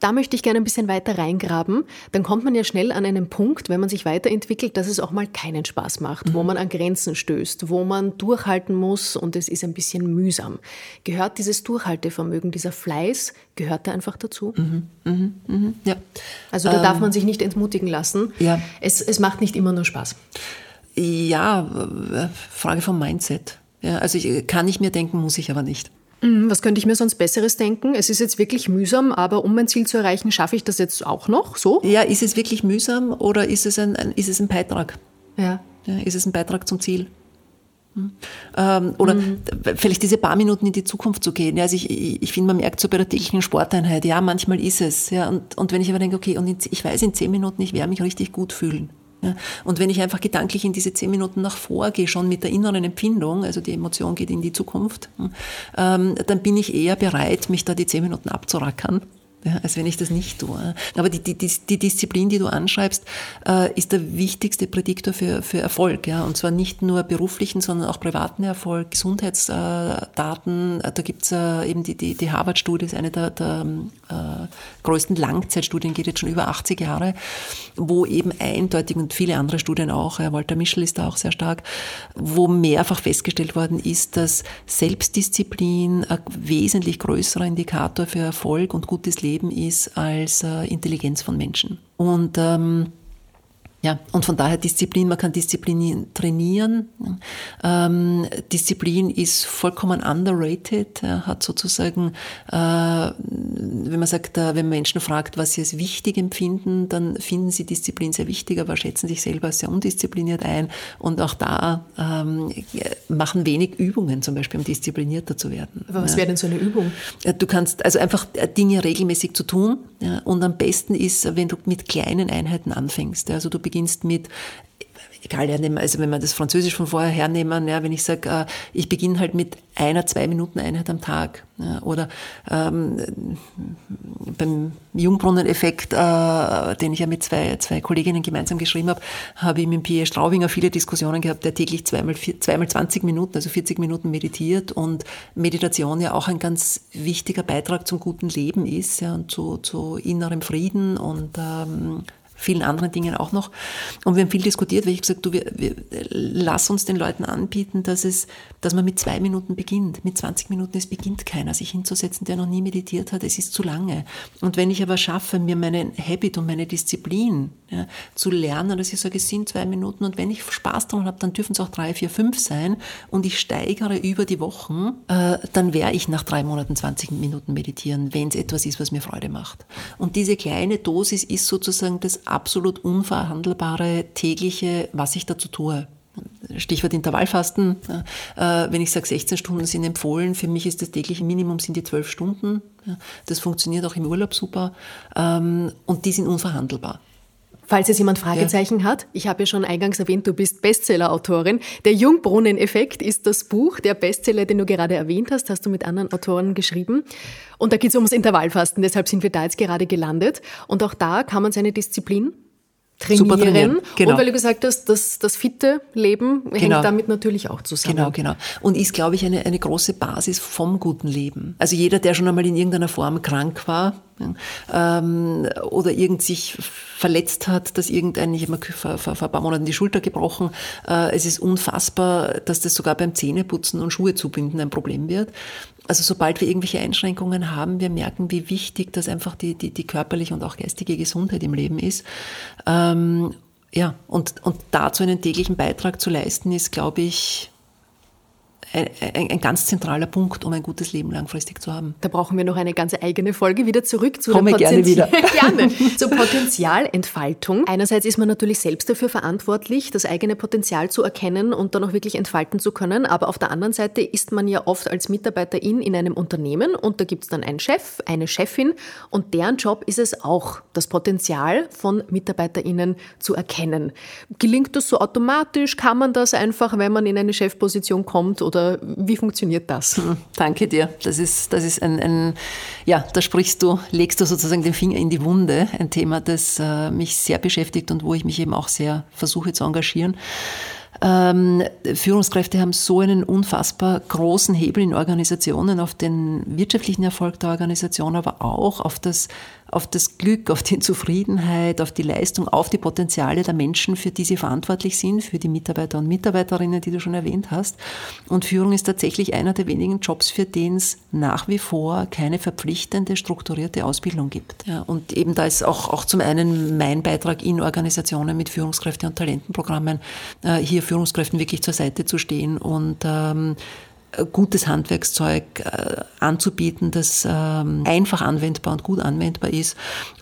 da möchte ich gerne ein bisschen weiter reingraben. Dann kommt man ja schnell an einen Punkt, wenn man sich weiterentwickelt, dass es auch mal keinen Spaß macht, mhm. wo man an Grenzen stößt, wo man durchhalten muss und es ist ein bisschen mühsam. Gehört dieses Durchhaltevermögen, dieser Fleiß, gehört da einfach dazu? Mhm. Mhm. mhm. Ja. Also da ähm, darf man sich nicht entmutigen lassen. Ja. Es, es macht nicht immer nur Spaß. Ja, äh, Frage vom Mindset. Ja, also ich, kann ich mir denken, muss ich aber nicht. Mhm, was könnte ich mir sonst Besseres denken? Es ist jetzt wirklich mühsam, aber um mein Ziel zu erreichen, schaffe ich das jetzt auch noch so? Ja, ist es wirklich mühsam oder ist es ein, ein ist es ein Beitrag? Ja. ja. Ist es ein Beitrag zum Ziel? Hm? Ähm, oder mhm. vielleicht diese paar Minuten in die Zukunft zu gehen. Ja, also ich, ich, ich finde, man merkt so bei der täglichen Sporteinheit, ja, manchmal ist es. Ja, und, und wenn ich aber denke, okay, und in, ich weiß in zehn Minuten, ich werde mich richtig gut fühlen. Ja, und wenn ich einfach gedanklich in diese zehn Minuten nach vorgehe, schon mit der inneren Empfindung, also die Emotion geht in die Zukunft, hm, ähm, dann bin ich eher bereit, mich da die zehn Minuten abzurackern. Ja, als wenn ich das nicht tue. Aber die, die, die Disziplin, die du anschreibst, äh, ist der wichtigste Prädiktor für, für Erfolg. Ja? Und zwar nicht nur beruflichen, sondern auch privaten Erfolg, Gesundheitsdaten. da gibt es äh, eben die, die, die Harvard-Studie, ist eine der, der äh, größten Langzeitstudien, geht jetzt schon über 80 Jahre, wo eben eindeutig und viele andere Studien auch, Walter Mischel ist da auch sehr stark, wo mehrfach festgestellt worden ist, dass Selbstdisziplin ein wesentlich größerer Indikator für Erfolg und gutes Leben ist als äh, Intelligenz von Menschen. Und ähm, ja, und von daher Disziplin, man kann Disziplin trainieren. Ähm, Disziplin ist vollkommen underrated, hat sozusagen, äh, wenn man sagt, äh, wenn Menschen fragt, was sie als wichtig empfinden, dann finden sie Disziplin sehr wichtig, aber schätzen sich selber als sehr undiszipliniert ein. Und auch da ähm, machen wenig Übungen, zum Beispiel, um disziplinierter zu werden. Aber was ja. wäre denn so eine Übung? Du kannst also einfach Dinge regelmäßig zu tun. Ja, und am besten ist, wenn du mit kleinen Einheiten anfängst. Also du beginnst mit egal, also wenn wir das Französisch von vorher hernehmen, ja, wenn ich sage, äh, ich beginne halt mit einer, zwei Minuten Einheit am Tag. Ja, oder ähm, beim Jungbrunnen-Effekt, äh, den ich ja mit zwei, zwei Kolleginnen gemeinsam geschrieben habe, habe ich mit Pierre Straubinger viele Diskussionen gehabt, der täglich zweimal, zweimal 20 Minuten, also 40 Minuten meditiert und Meditation ja auch ein ganz wichtiger Beitrag zum guten Leben ist ja, und zu, zu innerem Frieden und ähm, vielen anderen Dingen auch noch. Und wir haben viel diskutiert, weil ich gesagt, du, wir, wir, lass uns den Leuten anbieten, dass es, dass man mit zwei Minuten beginnt. Mit 20 Minuten, es beginnt keiner, sich hinzusetzen, der noch nie meditiert hat. Es ist zu lange. Und wenn ich aber schaffe, mir meinen Habit und meine Disziplin ja, zu lernen, dass ich sage, es sind zwei Minuten und wenn ich Spaß daran habe, dann dürfen es auch drei, vier, fünf sein und ich steigere über die Wochen, äh, dann werde ich nach drei Monaten 20 Minuten meditieren, wenn es etwas ist, was mir Freude macht. Und diese kleine Dosis ist sozusagen das absolut unverhandelbare tägliche, was ich dazu tue. Stichwort Intervallfasten. Äh, wenn ich sage, 16 Stunden sind empfohlen, für mich ist das tägliche Minimum sind die 12 Stunden. Das funktioniert auch im Urlaub super. Ähm, und die sind unverhandelbar. Falls jetzt jemand Fragezeichen ja. hat, ich habe ja schon eingangs erwähnt, du bist Bestseller-Autorin. Der Jungbrunnen-Effekt ist das Buch, der Bestseller, den du gerade erwähnt hast, hast du mit anderen Autoren geschrieben. Und da geht es ums Intervallfasten, deshalb sind wir da jetzt gerade gelandet. Und auch da kann man seine Disziplin trainieren. Super trainieren. Genau. Und weil du gesagt hast, das, das fitte Leben hängt genau. damit natürlich auch zusammen. Genau, genau. Und ist, glaube ich, eine, eine große Basis vom guten Leben. Also jeder, der schon einmal in irgendeiner Form krank war ähm, oder irgend sich verletzt hat, dass irgendein, ich habe mir vor, vor, vor ein paar Monaten die Schulter gebrochen, äh, es ist unfassbar, dass das sogar beim Zähneputzen und Schuhe zubinden ein Problem wird also sobald wir irgendwelche Einschränkungen haben, wir merken, wie wichtig das einfach die, die, die körperliche und auch geistige Gesundheit im Leben ist. Ähm, ja, und, und dazu einen täglichen Beitrag zu leisten, ist, glaube ich, ein, ein, ganz zentraler Punkt, um ein gutes Leben langfristig zu haben. Da brauchen wir noch eine ganz eigene Folge wieder zurück zu Komme der gerne wieder. gerne. zur Potenzialentfaltung. Einerseits ist man natürlich selbst dafür verantwortlich, das eigene Potenzial zu erkennen und dann auch wirklich entfalten zu können. Aber auf der anderen Seite ist man ja oft als Mitarbeiterin in einem Unternehmen und da gibt es dann einen Chef, eine Chefin und deren Job ist es auch, das Potenzial von MitarbeiterInnen zu erkennen. Gelingt das so automatisch? Kann man das einfach, wenn man in eine Chefposition kommt oder wie funktioniert das? Hm, danke dir. Das ist, das ist ein, ein, ja, da sprichst du, legst du sozusagen den Finger in die Wunde. Ein Thema, das äh, mich sehr beschäftigt und wo ich mich eben auch sehr versuche zu engagieren. Ähm, Führungskräfte haben so einen unfassbar großen Hebel in Organisationen auf den wirtschaftlichen Erfolg der Organisation, aber auch auf das auf das Glück, auf die Zufriedenheit, auf die Leistung, auf die Potenziale der Menschen, für die sie verantwortlich sind, für die Mitarbeiter und Mitarbeiterinnen, die du schon erwähnt hast. Und Führung ist tatsächlich einer der wenigen Jobs, für den es nach wie vor keine verpflichtende, strukturierte Ausbildung gibt. Ja, und eben da ist auch, auch zum einen mein Beitrag in Organisationen mit Führungskräfte- und Talentenprogrammen, äh, hier Führungskräften wirklich zur Seite zu stehen und ähm, gutes Handwerkszeug äh, anzubieten, das ähm, einfach anwendbar und gut anwendbar ist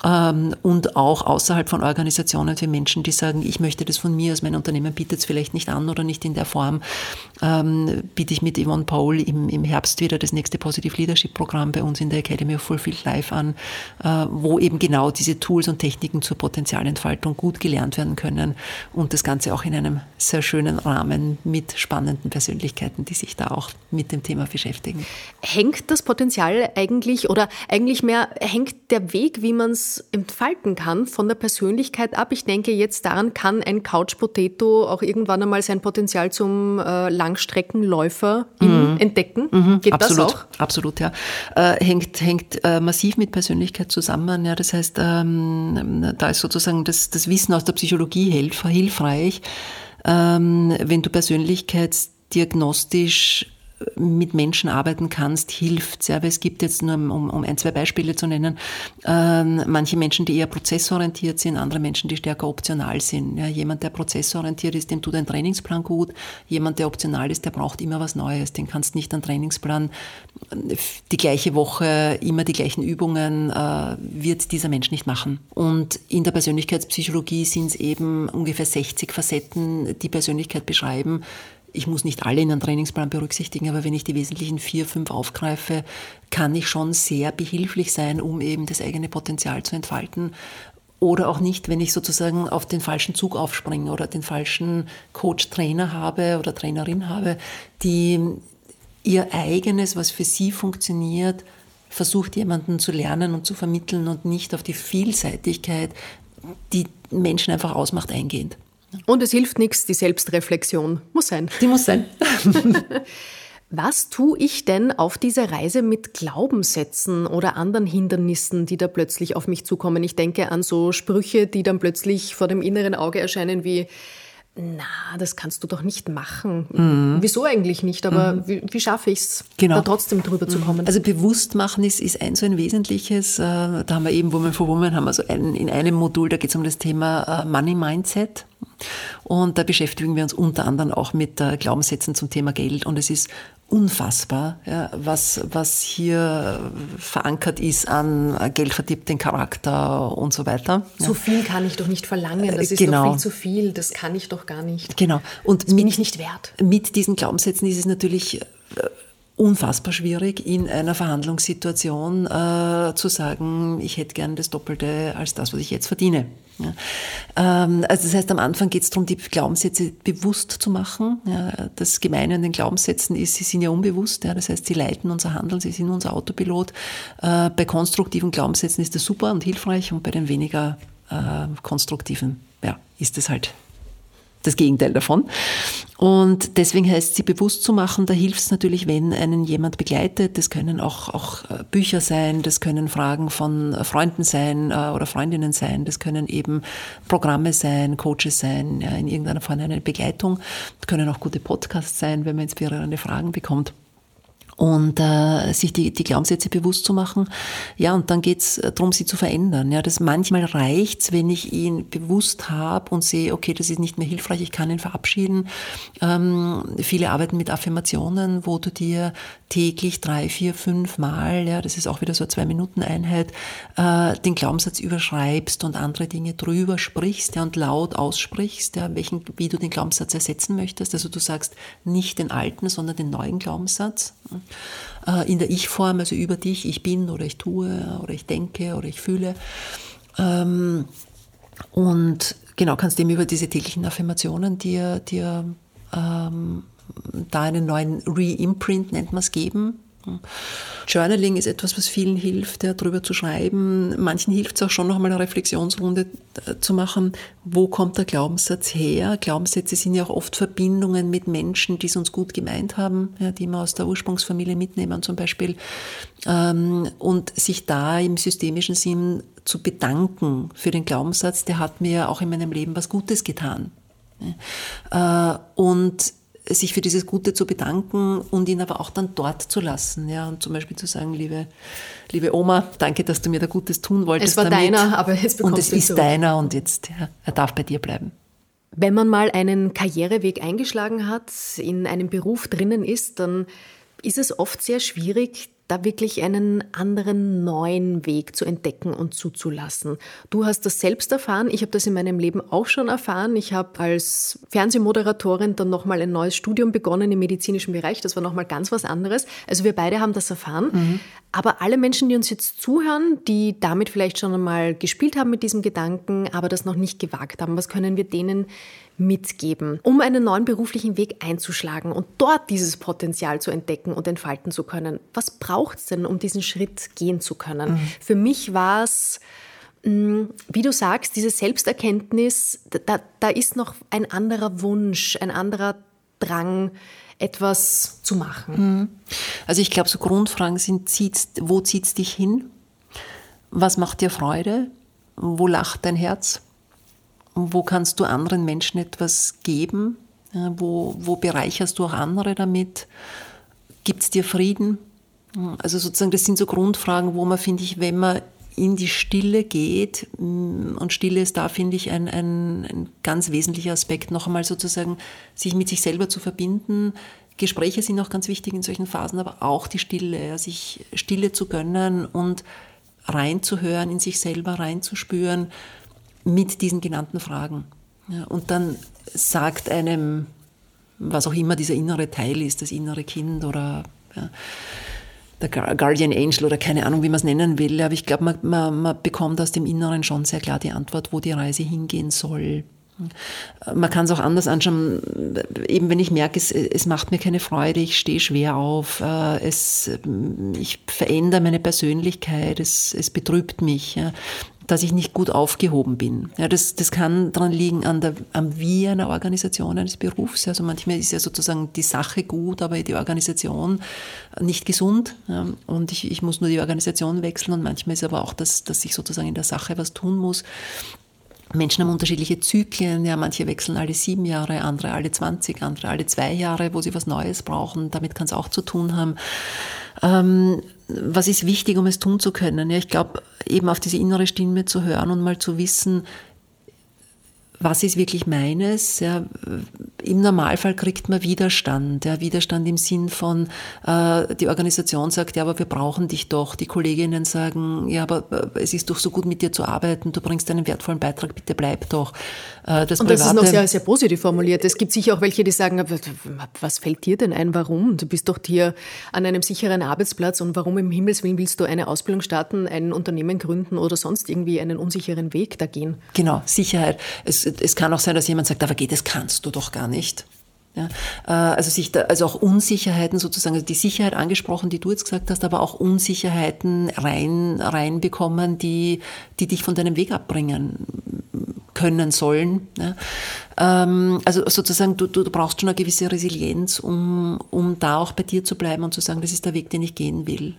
ähm, und auch außerhalb von Organisationen für Menschen, die sagen, ich möchte das von mir, aus mein Unternehmen bietet es vielleicht nicht an oder nicht in der Form, ähm, biete ich mit Yvonne Paul im, im Herbst wieder das nächste Positive Leadership Programm bei uns in der Academy of Fulfilled Life an, äh, wo eben genau diese Tools und Techniken zur Potenzialentfaltung gut gelernt werden können und das Ganze auch in einem sehr schönen Rahmen mit spannenden Persönlichkeiten, die sich da auch mit dem Thema beschäftigen. Hängt das Potenzial eigentlich oder eigentlich mehr hängt der Weg, wie man es entfalten kann, von der Persönlichkeit ab? Ich denke jetzt daran, kann ein Couch Potato auch irgendwann einmal sein Potenzial zum äh, Langstreckenläufer mhm. entdecken. Mhm. Geht absolut, das auch? Absolut, ja. Äh, hängt hängt äh, massiv mit Persönlichkeit zusammen. Ja, das heißt, ähm, da ist sozusagen das, das Wissen aus der Psychologie hilf, hilfreich, ähm, wenn du persönlichkeitsdiagnostisch mit Menschen arbeiten kannst, hilft sehr. Aber es gibt jetzt nur, um, um ein, zwei Beispiele zu nennen, ähm, manche Menschen, die eher prozessorientiert sind, andere Menschen, die stärker optional sind. Ja, jemand, der prozessorientiert ist, dem tut ein Trainingsplan gut. Jemand, der optional ist, der braucht immer was Neues. Den kannst nicht einen Trainingsplan die gleiche Woche, immer die gleichen Übungen, äh, wird dieser Mensch nicht machen. Und in der Persönlichkeitspsychologie sind es eben ungefähr 60 Facetten, die Persönlichkeit beschreiben ich muss nicht alle in einem Trainingsplan berücksichtigen, aber wenn ich die wesentlichen vier, fünf aufgreife, kann ich schon sehr behilflich sein, um eben das eigene Potenzial zu entfalten. Oder auch nicht, wenn ich sozusagen auf den falschen Zug aufspringe oder den falschen Coach-Trainer habe oder Trainerin habe, die ihr eigenes, was für sie funktioniert, versucht jemanden zu lernen und zu vermitteln und nicht auf die Vielseitigkeit, die Menschen einfach ausmacht, eingehend. Und es hilft nichts, die Selbstreflexion muss sein. Die muss sein. Was tue ich denn auf dieser Reise mit Glaubenssätzen oder anderen Hindernissen, die da plötzlich auf mich zukommen? Ich denke an so Sprüche, die dann plötzlich vor dem inneren Auge erscheinen wie na, das kannst du doch nicht machen. Mhm. Wieso eigentlich nicht? Aber mhm. wie, wie, schaffe ich es, genau. da trotzdem drüber zu mhm. kommen? Also bewusst machen ist, ist ein so ein wesentliches. Äh, da haben wir eben Woman for Woman, haben wir so ein, in einem Modul, da geht es um das Thema äh, Money Mindset. Und da beschäftigen wir uns unter anderem auch mit äh, Glaubenssätzen zum Thema Geld. Und es ist unfassbar, ja, was, was hier verankert ist an Geld verdirbt den Charakter und so weiter. Zu viel kann ich doch nicht verlangen, das ist genau. doch viel zu viel, das kann ich doch gar nicht. Genau. Und das mit, bin ich nicht wert. Mit diesen Glaubenssätzen ist es natürlich äh, unfassbar schwierig, in einer Verhandlungssituation äh, zu sagen, ich hätte gern das Doppelte als das, was ich jetzt verdiene. Ja. Ähm, also das heißt, am Anfang geht es darum, die Glaubenssätze bewusst zu machen. Ja, das Gemeine an den Glaubenssätzen ist, sie sind ja unbewusst. Ja, das heißt, sie leiten unser Handeln, sie sind unser Autopilot. Äh, bei konstruktiven Glaubenssätzen ist das super und hilfreich und bei den weniger äh, konstruktiven ja, ist es halt das Gegenteil davon. Und deswegen heißt sie bewusst zu machen, da hilft es natürlich, wenn einen jemand begleitet. Das können auch, auch äh, Bücher sein, das können Fragen von Freunden sein äh, oder Freundinnen sein, das können eben Programme sein, Coaches sein, in irgendeiner Form eine Begleitung. Das können auch gute Podcasts sein, wenn man inspirierende Fragen bekommt und äh, sich die, die Glaubenssätze bewusst zu machen. Ja, und dann geht's äh, darum, sie zu verändern. Ja, das manchmal reicht's, wenn ich ihn bewusst habe und sehe, okay, das ist nicht mehr hilfreich, ich kann ihn verabschieden. Ähm, viele arbeiten mit Affirmationen, wo du dir täglich drei, vier, fünf Mal, ja, das ist auch wieder so eine Zwei-Minuten-Einheit, äh, den Glaubenssatz überschreibst und andere Dinge drüber sprichst ja, und laut aussprichst, ja, welchen, wie du den Glaubenssatz ersetzen möchtest. Also du sagst nicht den alten, sondern den neuen Glaubenssatz in der Ich-Form, also über dich, ich bin oder ich tue oder ich denke oder ich fühle. Ähm, und genau, kannst dem über diese täglichen Affirmationen dir, dir ähm, da einen neuen Re-Imprint, nennt man es, geben. Journaling ist etwas, was vielen hilft, ja, darüber zu schreiben. Manchen hilft es auch schon noch mal eine Reflexionsrunde äh, zu machen. Wo kommt der Glaubenssatz her? Glaubenssätze sind ja auch oft Verbindungen mit Menschen, die es uns gut gemeint haben, ja, die wir aus der Ursprungsfamilie mitnehmen zum Beispiel. Ähm, und sich da im systemischen Sinn zu bedanken für den Glaubenssatz, der hat mir auch in meinem Leben was Gutes getan. Äh, und sich für dieses Gute zu bedanken und ihn aber auch dann dort zu lassen. Ja, und zum Beispiel zu sagen, liebe, liebe Oma, danke, dass du mir da Gutes tun wolltest. Es war damit. deiner, aber jetzt bekommst Und es ist so. deiner und jetzt, ja, er darf bei dir bleiben. Wenn man mal einen Karriereweg eingeschlagen hat, in einem Beruf drinnen ist, dann ist es oft sehr schwierig, da wirklich einen anderen neuen Weg zu entdecken und zuzulassen. Du hast das selbst erfahren, ich habe das in meinem Leben auch schon erfahren. Ich habe als Fernsehmoderatorin dann nochmal ein neues Studium begonnen im medizinischen Bereich, das war nochmal ganz was anderes. Also wir beide haben das erfahren. Mhm. Aber alle Menschen, die uns jetzt zuhören, die damit vielleicht schon einmal gespielt haben mit diesem Gedanken, aber das noch nicht gewagt haben, was können wir denen mitgeben, um einen neuen beruflichen Weg einzuschlagen und dort dieses Potenzial zu entdecken und entfalten zu können. Was braucht es denn, um diesen Schritt gehen zu können? Mhm. Für mich war es, mm, wie du sagst, diese Selbsterkenntnis, da, da ist noch ein anderer Wunsch, ein anderer Drang, etwas zu machen? Also ich glaube, so Grundfragen sind, zieht's, wo zieht es dich hin? Was macht dir Freude? Wo lacht dein Herz? Wo kannst du anderen Menschen etwas geben? Wo, wo bereicherst du auch andere damit? Gibt es dir Frieden? Also sozusagen, das sind so Grundfragen, wo man, finde ich, wenn man in die Stille geht, mm, und Stille ist da, finde ich, ein, ein, ein ganz wesentlicher Aspekt, noch einmal sozusagen sich mit sich selber zu verbinden. Gespräche sind auch ganz wichtig in solchen Phasen, aber auch die Stille, sich Stille zu gönnen und reinzuhören, in sich selber reinzuspüren mit diesen genannten Fragen. Ja, und dann sagt einem, was auch immer dieser innere Teil ist, das innere Kind oder ja, der Guardian Angel oder keine Ahnung, wie man es nennen will. Aber ich glaube, man, man, man bekommt aus dem Inneren schon sehr klar die Antwort, wo die Reise hingehen soll. Man kann es auch anders anschauen, eben wenn ich merke, es, es macht mir keine Freude, ich stehe schwer auf, äh, es, ich verändere meine Persönlichkeit, es, es betrübt mich. Dass ich nicht gut aufgehoben bin. Ja, das, das kann daran liegen an der, am Wie einer Organisation, eines Berufs. Also manchmal ist ja sozusagen die Sache gut, aber die Organisation nicht gesund. Und ich, ich muss nur die Organisation wechseln und manchmal ist aber auch, das, dass ich sozusagen in der Sache was tun muss. Menschen haben unterschiedliche Zyklen, ja, manche wechseln alle sieben Jahre, andere alle 20, andere alle zwei Jahre, wo sie was Neues brauchen. Damit kann es auch zu tun haben. Ähm, was ist wichtig, um es tun zu können? Ja, ich glaube, eben auf diese innere Stimme zu hören und mal zu wissen, was ist wirklich meines? Ja, Im Normalfall kriegt man Widerstand. Ja, Widerstand im Sinn von, äh, die Organisation sagt, ja, aber wir brauchen dich doch. Die Kolleginnen sagen, ja, aber äh, es ist doch so gut mit dir zu arbeiten, du bringst einen wertvollen Beitrag, bitte bleib doch. Äh, das Und das ist noch sehr, sehr positiv formuliert. Es gibt sicher auch welche, die sagen, was fällt dir denn ein, warum? Du bist doch hier an einem sicheren Arbeitsplatz und warum im Himmelswillen willst du eine Ausbildung starten, ein Unternehmen gründen oder sonst irgendwie einen unsicheren Weg da gehen? Genau, Sicherheit. Es, es kann auch sein, dass jemand sagt, aber geht, das kannst du doch gar nicht. Ja, äh, also, sich da, also auch Unsicherheiten sozusagen, also die Sicherheit angesprochen, die du jetzt gesagt hast, aber auch Unsicherheiten rein, reinbekommen, die, die dich von deinem Weg abbringen können sollen. Ja. Ähm, also sozusagen, du, du, brauchst schon eine gewisse Resilienz, um, um da auch bei dir zu bleiben und zu sagen, das ist der Weg, den ich gehen will.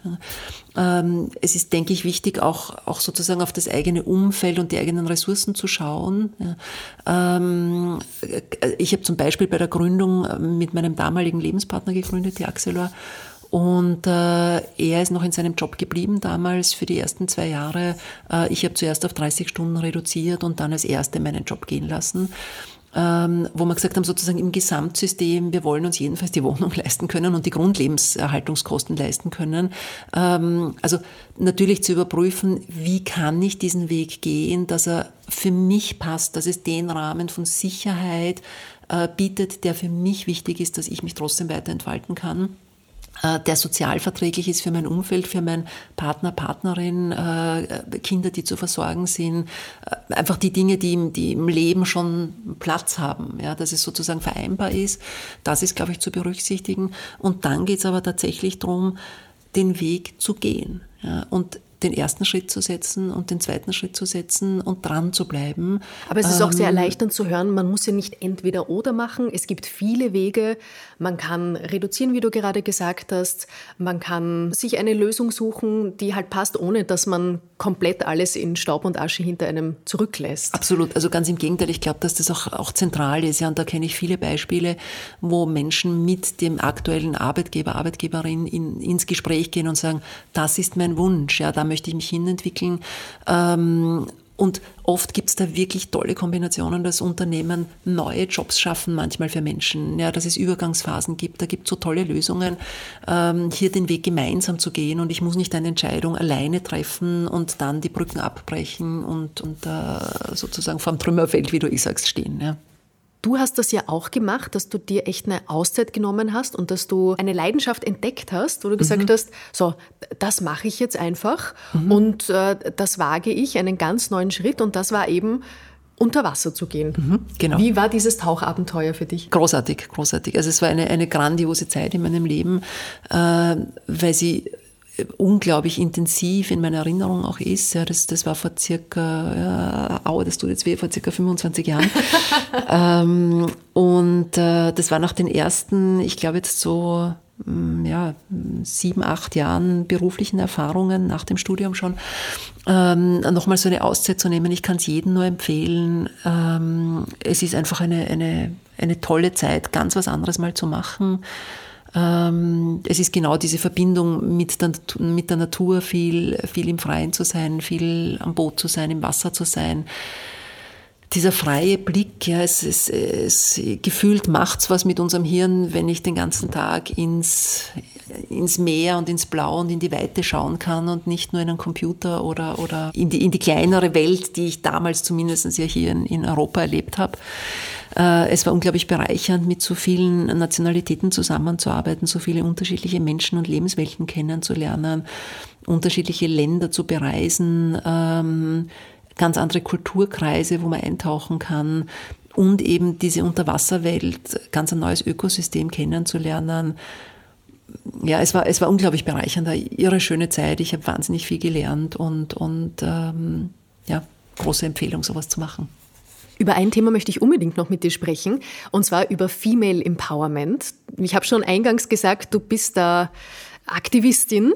Ähm, es ist, denke ich, wichtig, auch, auch sozusagen auf das eigene Umfeld und die eigenen Ressourcen zu schauen. Ähm, ich habe zum Beispiel bei der Gründung mit meinem damaligen Lebenspartner gegründet, die Axelor, und äh, er ist noch in seinem Job geblieben damals für die ersten zwei Jahre. Äh, ich habe zuerst auf 30 Stunden reduziert und dann als Erste meinen Job gehen lassen ähm, wo wir gesagt haben, sozusagen im Gesamtsystem, wir wollen uns jedenfalls die Wohnung leisten können und die Grundlebenserhaltungskosten leisten können. Ähm, also natürlich zu überprüfen, wie kann ich diesen Weg gehen, dass er für mich passt, dass es den Rahmen von Sicherheit äh, bietet, der für mich wichtig ist, dass ich mich trotzdem weiter entfalten kann. Äh, der sozialverträglich ist für mein Umfeld, für meinen Partner, Partnerin, äh, Kinder, die zu versorgen sind, äh, einfach die Dinge, die im, die im Leben schon Platz haben, ja, dass es sozusagen vereinbar ist. Das ist, glaube ich, zu berücksichtigen. Und dann geht es aber tatsächlich darum, den Weg zu gehen. Ja, und den ersten Schritt zu setzen und den zweiten Schritt zu setzen und dran zu bleiben. Aber es ist auch sehr ähm, erleichternd zu hören, man muss ja nicht entweder oder machen. Es gibt viele Wege. Man kann reduzieren, wie du gerade gesagt hast. Man kann sich eine Lösung suchen, die halt passt, ohne dass man komplett alles in Staub und Asche hinter einem zurücklässt. Absolut. Also ganz im Gegenteil. Ich glaube, dass das auch, auch zentral ist. Ja, und da kenne ich viele Beispiele, wo Menschen mit dem aktuellen Arbeitgeber, Arbeitgeberin in, ins Gespräch gehen und sagen, das ist mein Wunsch. Ja, da möchte ich mich hinentwickeln. Ähm, und oft gibt es da wirklich tolle Kombinationen, dass Unternehmen neue Jobs schaffen, manchmal für Menschen, ja, dass es Übergangsphasen gibt. Da gibt es so tolle Lösungen, ähm, hier den Weg gemeinsam zu gehen. Und ich muss nicht eine Entscheidung alleine treffen und dann die Brücken abbrechen und, und äh, sozusagen vor dem Trümmerfeld, wie du ich sagst, stehen. Ja. Du hast das ja auch gemacht, dass du dir echt eine Auszeit genommen hast und dass du eine Leidenschaft entdeckt hast, wo du gesagt mhm. hast, so, das mache ich jetzt einfach mhm. und äh, das wage ich, einen ganz neuen Schritt und das war eben unter Wasser zu gehen. Mhm, genau. Wie war dieses Tauchabenteuer für dich? Großartig, großartig. Also es war eine, eine grandiose Zeit in meinem Leben, äh, weil sie unglaublich intensiv in meiner Erinnerung auch ist. Ja, das, das war vor circa, ja, aua, das tut jetzt weh, vor circa 25 Jahren. ähm, und äh, das war nach den ersten, ich glaube jetzt so, mm, ja, sieben, acht Jahren beruflichen Erfahrungen nach dem Studium schon, ähm, nochmal so eine Auszeit zu nehmen. Ich kann es jedem nur empfehlen. Ähm, es ist einfach eine, eine, eine tolle Zeit, ganz was anderes mal zu machen es ist genau diese Verbindung mit der, mit der Natur, viel, viel im Freien zu sein, viel am Boot zu sein, im Wasser zu sein dieser freie Blick, ja, es, es, es gefühlt macht's was mit unserem Hirn, wenn ich den ganzen Tag ins, ins Meer und ins Blau und in die Weite schauen kann und nicht nur in einen Computer oder, oder in, die, in die kleinere Welt, die ich damals zumindest ja hier in, in Europa erlebt habe. Äh, es war unglaublich bereichernd, mit so vielen Nationalitäten zusammenzuarbeiten, so viele unterschiedliche Menschen und Lebenswelten kennenzulernen, unterschiedliche Länder zu bereisen, ähm, ganz andere Kulturkreise, wo man eintauchen kann und eben diese Unterwasserwelt, ganz ein neues Ökosystem kennenzulernen. Ja, es war, es war unglaublich bereichernd, eine irre schöne Zeit. Ich habe wahnsinnig viel gelernt und, und ähm, ja, große Empfehlung, sowas zu machen. Über ein Thema möchte ich unbedingt noch mit dir sprechen, und zwar über Female Empowerment. Ich habe schon eingangs gesagt, du bist da Aktivistin.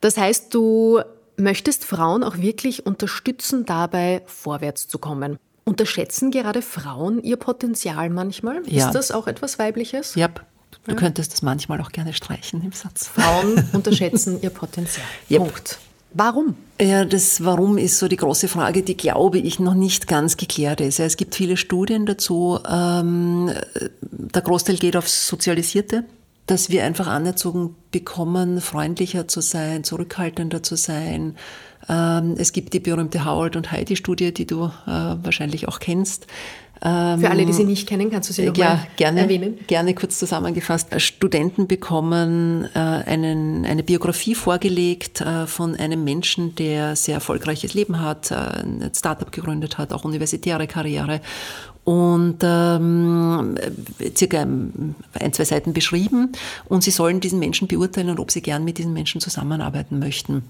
Das heißt, du möchtest Frauen auch wirklich unterstützen, dabei vorwärts zu kommen. Unterschätzen gerade Frauen ihr Potenzial manchmal? Ja. Ist das auch etwas Weibliches? Ja. Du ja. könntest das manchmal auch gerne streichen im Satz. Frauen unterschätzen ihr Potenzial. Yep. Punkt. Warum? Ja, das Warum ist so die große Frage, die glaube ich noch nicht ganz geklärt ist. Es gibt viele Studien dazu. Ähm, der Großteil geht aufs Sozialisierte, dass wir einfach anerzogen bekommen, freundlicher zu sein, zurückhaltender zu sein. Ähm, es gibt die berühmte Howard und Heidi Studie, die du äh, wahrscheinlich auch kennst für alle, die sie nicht kennen, kannst du sie noch ja, gerne, erwähnen? Gerne kurz zusammengefasst. Studenten bekommen äh, einen, eine Biografie vorgelegt äh, von einem Menschen, der sehr erfolgreiches Leben hat, äh, ein Startup gegründet hat, auch universitäre Karriere und ähm, circa ein, zwei Seiten beschrieben und sie sollen diesen Menschen beurteilen, ob sie gern mit diesen Menschen zusammenarbeiten möchten.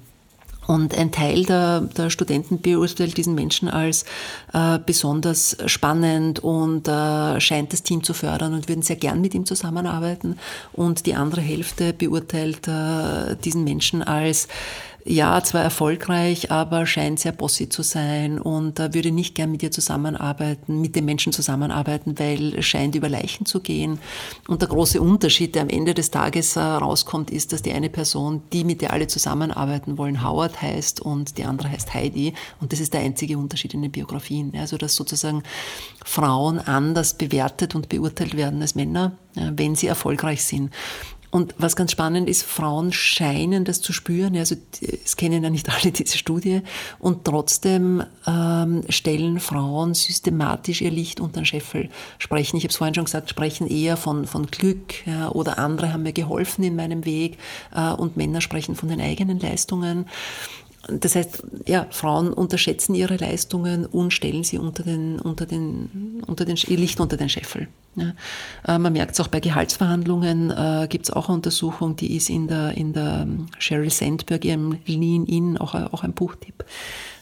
Und ein Teil der, der Studenten beurteilt diesen Menschen als äh, besonders spannend und äh, scheint das Team zu fördern und würden sehr gern mit ihm zusammenarbeiten. Und die andere Hälfte beurteilt äh, diesen Menschen als ja, zwar erfolgreich, aber scheint sehr bossy zu sein und äh, würde nicht gern mit ihr zusammenarbeiten, mit den Menschen zusammenarbeiten, weil scheint über Leichen zu gehen. Und der große Unterschied, der am Ende des Tages äh, rauskommt, ist, dass die eine Person, die mit der alle zusammenarbeiten wollen, Howard heißt und die andere heißt Heidi. Und das ist der einzige Unterschied in den Biografien. Also, dass sozusagen Frauen anders bewertet und beurteilt werden als Männer, wenn sie erfolgreich sind. Und was ganz spannend ist, Frauen scheinen das zu spüren. Also es kennen ja nicht alle diese Studie. Und trotzdem ähm, stellen Frauen systematisch ihr Licht unter den Scheffel. Sprechen, ich habe es vorhin schon gesagt, sprechen eher von, von Glück ja, oder andere haben mir geholfen in meinem Weg. Äh, und Männer sprechen von den eigenen Leistungen. Das heißt, ja, Frauen unterschätzen ihre Leistungen und stellen sie unter den, unter den, unter den, ihr Licht unter den Scheffel. Ja. Äh, man merkt es auch bei Gehaltsverhandlungen, äh, gibt es auch eine Untersuchung, die ist in der, in der ähm, Sheryl Sandberg, ihrem Lean In, auch, auch ein Buchtipp,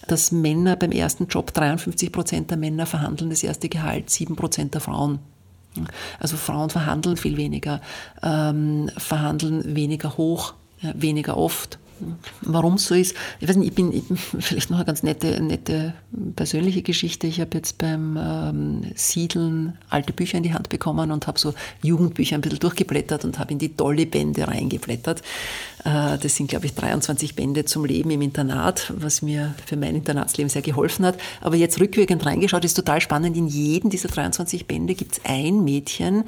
dass Männer beim ersten Job, 53 Prozent der Männer verhandeln das erste Gehalt, 7 Prozent der Frauen. Also Frauen verhandeln viel weniger, ähm, verhandeln weniger hoch, ja, weniger oft Warum es so ist, ich weiß nicht, ich bin, ich vielleicht noch eine ganz nette, nette persönliche Geschichte. Ich habe jetzt beim ähm, Siedeln alte Bücher in die Hand bekommen und habe so Jugendbücher ein bisschen durchgeblättert und habe in die Dolly-Bände reingeblättert. Äh, das sind, glaube ich, 23 Bände zum Leben im Internat, was mir für mein Internatsleben sehr geholfen hat. Aber jetzt rückwirkend reingeschaut, ist total spannend. In jedem dieser 23 Bände gibt es ein Mädchen,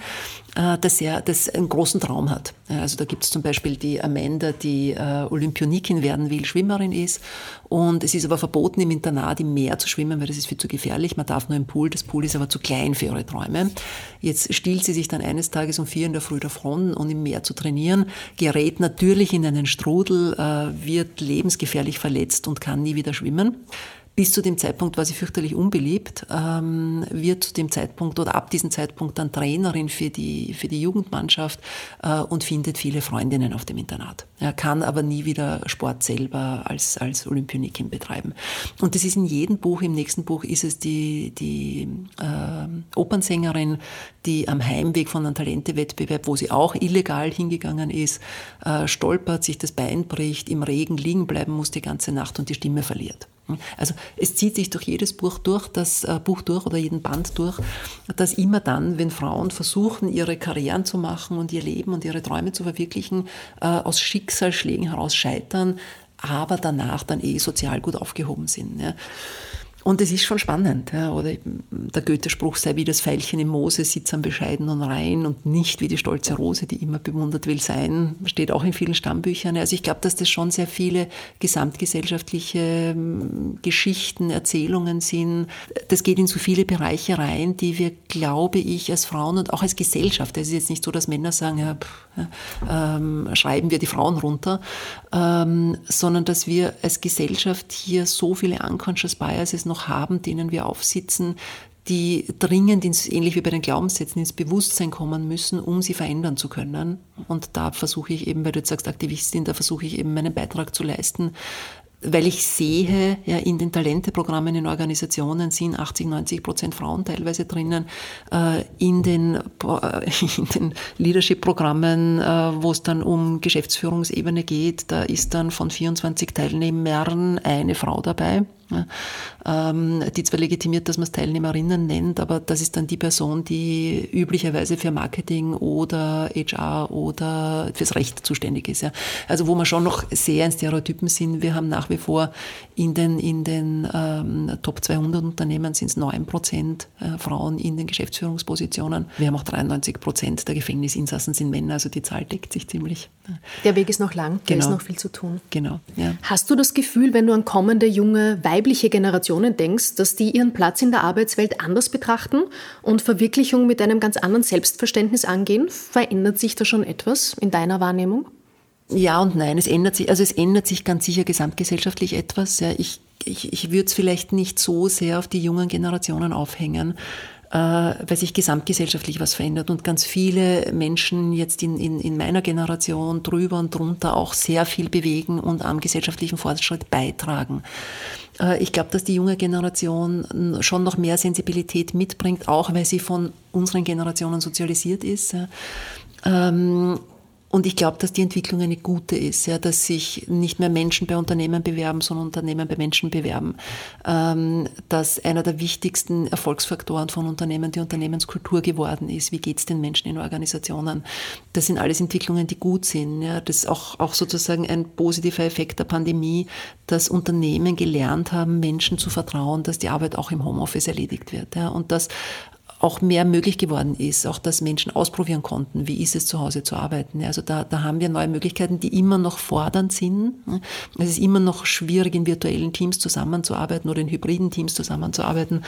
äh, das, sehr, das einen großen Traum hat. Also da gibt es zum Beispiel die Amanda, die äh, Olympionikin werden will, Schwimmerin ist. Und es ist aber verboten, im Internat im Meer zu schwimmen, weil das ist viel zu gefährlich. Man darf nur im Pool. Das Pool ist aber zu klein für ihre Träume. Jetzt stiehlt sie sich dann eines Tages um vier in der Früh davon, um im Meer zu trainieren, gerät natürlich in einen Strudel, äh, wird lebensgefährlich verletzt und kann nie wieder schwimmen bis zu dem Zeitpunkt war sie fürchterlich unbeliebt, ähm, wird zu dem Zeitpunkt oder ab diesem Zeitpunkt dann Trainerin für die, für die Jugendmannschaft äh, und findet viele Freundinnen auf dem Internat. Er kann aber nie wieder Sport selber als, als Olympionikin betreiben. Und das ist in jedem Buch, im nächsten Buch ist es die, die äh, Opernsängerin, die am Heimweg von einem Talentewettbewerb, wo sie auch illegal hingegangen ist, äh, stolpert, sich das Bein bricht, im Regen liegen bleiben muss die ganze Nacht und die Stimme verliert. Also es zieht sich durch jedes Buch durch, das äh, Buch durch oder jeden Band durch, dass immer dann, wenn Frauen versuchen, ihre Karrieren zu machen und ihr Leben und ihre Träume zu verwirklichen, äh, aus Schicksalsschlägen heraus scheitern, aber danach dann eh sozial gut aufgehoben sind. Ja. Und es ist schon spannend. Ja, oder der Goethe-Spruch sei wie das Veilchen im Moose, sitzt am bescheidenen rein und nicht wie die stolze Rose, die immer bewundert will sein, steht auch in vielen Stammbüchern. Also ich glaube, dass das schon sehr viele gesamtgesellschaftliche ähm, Geschichten, Erzählungen sind. Das geht in so viele Bereiche rein, die wir, glaube ich, als Frauen und auch als Gesellschaft, es ist jetzt nicht so, dass Männer sagen, ja, pff, ähm, schreiben wir die Frauen runter, ähm, sondern dass wir als Gesellschaft hier so viele unconscious biases noch noch haben, denen wir aufsitzen, die dringend ins, ähnlich wie bei den Glaubenssätzen, ins Bewusstsein kommen müssen, um sie verändern zu können. Und da versuche ich eben, weil du jetzt sagst Aktivistin, da versuche ich eben meinen Beitrag zu leisten, weil ich sehe, ja, in den Talenteprogrammen in Organisationen sind 80, 90 Prozent Frauen teilweise drinnen, äh, in den, äh, in den Leadership-Programmen, äh, wo es dann um Geschäftsführungsebene geht, da ist dann von 24 Teilnehmern eine Frau dabei. Ähm, die zwar legitimiert, dass man es Teilnehmerinnen nennt, aber das ist dann die Person, die üblicherweise für Marketing oder HR oder fürs Recht zuständig ist. Also wo wir schon noch sehr in Stereotypen sind. Wir haben nach wie vor in den, in den ähm, Top 200 Unternehmen sind es 9 Prozent äh, Frauen in den Geschäftsführungspositionen. Wir haben auch 93 Prozent der Gefängnisinsassen sind Männer, also die Zahl deckt sich ziemlich. Der Weg ist noch lang, da genau. ist noch viel zu tun. Genau. Ja. Hast du das Gefühl, wenn du an kommende junge weibliche Generationen denkst, dass die ihren Platz in der Arbeitswelt anders betrachten und Verwirklichung mit einem ganz anderen Selbstverständnis angehen? Verändert sich da schon etwas in deiner Wahrnehmung? Ja und nein, es ändert sich, also es ändert sich ganz sicher gesamtgesellschaftlich etwas. Ja, ich, ich, ich würde es vielleicht nicht so sehr auf die jungen Generationen aufhängen, äh, weil sich gesamtgesellschaftlich was verändert und ganz viele Menschen jetzt in, in, in meiner Generation drüber und drunter auch sehr viel bewegen und am gesellschaftlichen Fortschritt beitragen. Äh, ich glaube, dass die junge Generation schon noch mehr Sensibilität mitbringt, auch weil sie von unseren Generationen sozialisiert ist. Ähm, und ich glaube, dass die Entwicklung eine gute ist, ja, dass sich nicht mehr Menschen bei Unternehmen bewerben, sondern Unternehmen bei Menschen bewerben. Ähm, dass einer der wichtigsten Erfolgsfaktoren von Unternehmen die Unternehmenskultur geworden ist. Wie geht es den Menschen in Organisationen? Das sind alles Entwicklungen, die gut sind. Ja. Das ist auch, auch sozusagen ein positiver Effekt der Pandemie, dass Unternehmen gelernt haben, Menschen zu vertrauen, dass die Arbeit auch im Homeoffice erledigt wird. Ja. Und dass auch mehr möglich geworden ist, auch dass Menschen ausprobieren konnten, wie ist es zu Hause zu arbeiten. Also da, da haben wir neue Möglichkeiten, die immer noch fordernd sind. Es ist immer noch schwierig, in virtuellen Teams zusammenzuarbeiten oder in hybriden Teams zusammenzuarbeiten,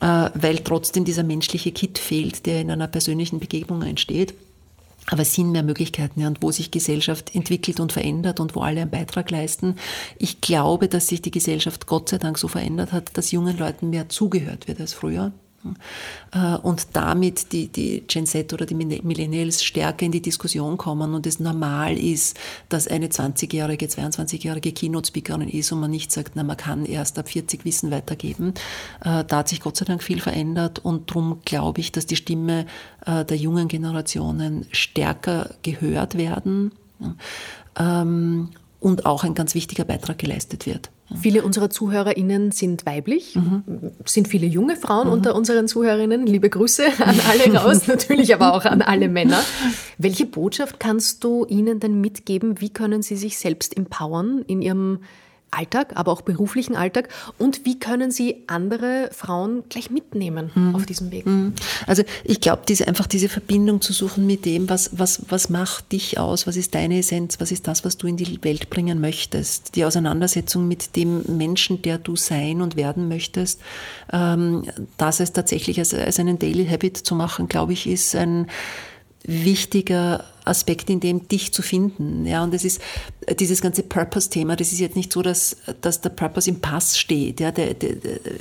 äh, weil trotzdem dieser menschliche Kit fehlt, der in einer persönlichen Begegnung entsteht. Aber es sind mehr Möglichkeiten, ja, und wo sich Gesellschaft entwickelt und verändert und wo alle einen Beitrag leisten. Ich glaube, dass sich die Gesellschaft Gott sei Dank so verändert hat, dass jungen Leuten mehr zugehört wird als früher. Äh, und damit die, die Gen Z oder die Millennials stärker in die Diskussion kommen und es normal ist, dass eine 20-jährige, 22-jährige Keynote-Speakerin ist und man nicht sagt, na, man kann erst ab 40 Wissen weitergeben. Äh, da hat sich Gott sei Dank viel verändert und darum glaube ich, dass die Stimme äh, der jungen Generationen stärker gehört werden ähm, und auch ein ganz wichtiger Beitrag geleistet wird. Viele unserer ZuhörerInnen sind weiblich, mhm. sind viele junge Frauen mhm. unter unseren Zuhörerinnen. Liebe Grüße an alle raus, natürlich aber auch an alle Männer. Welche Botschaft kannst du ihnen denn mitgeben? Wie können sie sich selbst empowern in ihrem Alltag, aber auch beruflichen Alltag? Und wie können Sie andere Frauen gleich mitnehmen mhm. auf diesem Weg? Mhm. Also ich glaube, diese, einfach diese Verbindung zu suchen mit dem, was, was, was macht dich aus, was ist deine Essenz, was ist das, was du in die Welt bringen möchtest. Die Auseinandersetzung mit dem Menschen, der du sein und werden möchtest, ähm, das es tatsächlich als, als einen Daily Habit zu machen, glaube ich, ist ein wichtiger Aspekt in dem, dich zu finden. Ja, und es ist dieses ganze Purpose-Thema, das ist jetzt nicht so, dass, dass der Purpose im Pass steht. Ja, der, der,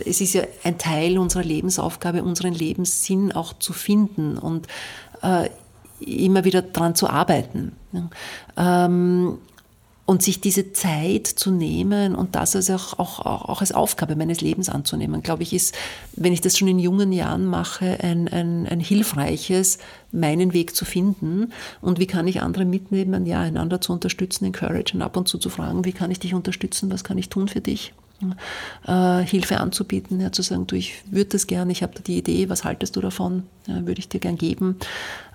es ist ja ein Teil unserer Lebensaufgabe, unseren Lebenssinn auch zu finden und äh, immer wieder daran zu arbeiten. Ja. Ähm, und sich diese Zeit zu nehmen und das als auch, auch, auch, als Aufgabe meines Lebens anzunehmen, glaube ich, ist, wenn ich das schon in jungen Jahren mache, ein, ein, ein hilfreiches, meinen Weg zu finden. Und wie kann ich andere mitnehmen, ja, einander zu unterstützen, encouragen, ab und zu zu fragen, wie kann ich dich unterstützen, was kann ich tun für dich? Äh, Hilfe anzubieten, ja, zu sagen, du, ich würde das gerne, ich habe da die Idee, was haltest du davon, ja, würde ich dir gern geben.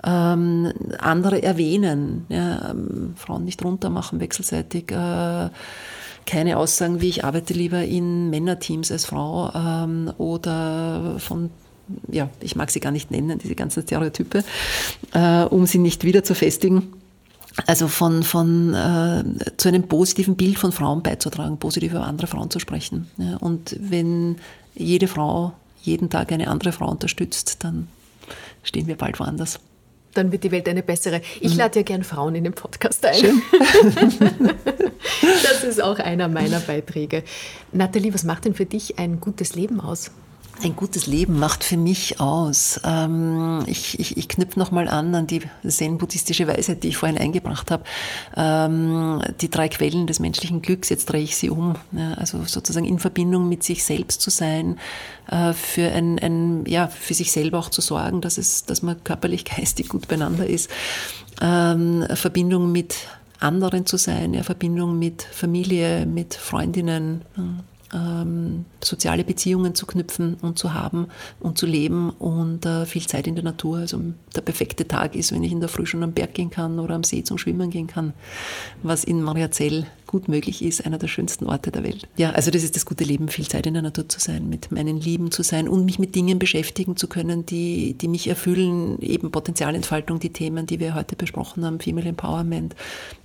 Ähm, andere erwähnen, ja, ähm, Frauen nicht runtermachen wechselseitig. Äh, keine Aussagen wie ich arbeite lieber in Männerteams als Frau ähm, oder von ja, ich mag sie gar nicht nennen, diese ganzen Stereotype, äh, um sie nicht wieder zu festigen also von, von äh, zu einem positiven Bild von Frauen beizutragen, positiv über andere Frauen zu sprechen. Ja, und wenn jede Frau jeden Tag eine andere Frau unterstützt, dann stehen wir bald woanders. Dann wird die Welt eine bessere. Ich mhm. lade ja gern Frauen in den Podcast ein. Schön. das ist auch einer meiner Beiträge. Nathalie, was macht denn für dich ein gutes Leben aus? Ein gutes Leben macht für mich aus. Ähm, ich, ich, ich knüpfe nochmal an an die zen-buddhistische Weisheit, die ich vorhin eingebracht habe. Ähm, die drei Quellen des menschlichen Glücks, jetzt drehe ich sie um. Also sozusagen in Verbindung mit sich selbst zu sein, äh, für, ein, ein, ja, für sich selber auch zu sorgen, dass, es, dass man körperlich, geistig gut beieinander ist. Ähm, Verbindung mit anderen zu sein, ja, Verbindung mit Familie, mit Freundinnen, ähm, soziale Beziehungen zu knüpfen und zu haben und zu leben und äh, viel Zeit in der Natur. Also der perfekte Tag ist, wenn ich in der Früh schon am Berg gehen kann oder am See zum Schwimmen gehen kann, was in Mariazell gut möglich ist, einer der schönsten Orte der Welt. Ja, also das ist das gute Leben, viel Zeit in der Natur zu sein, mit meinen Lieben zu sein und mich mit Dingen beschäftigen zu können, die, die mich erfüllen, eben Potenzialentfaltung, die Themen, die wir heute besprochen haben, Female Empowerment,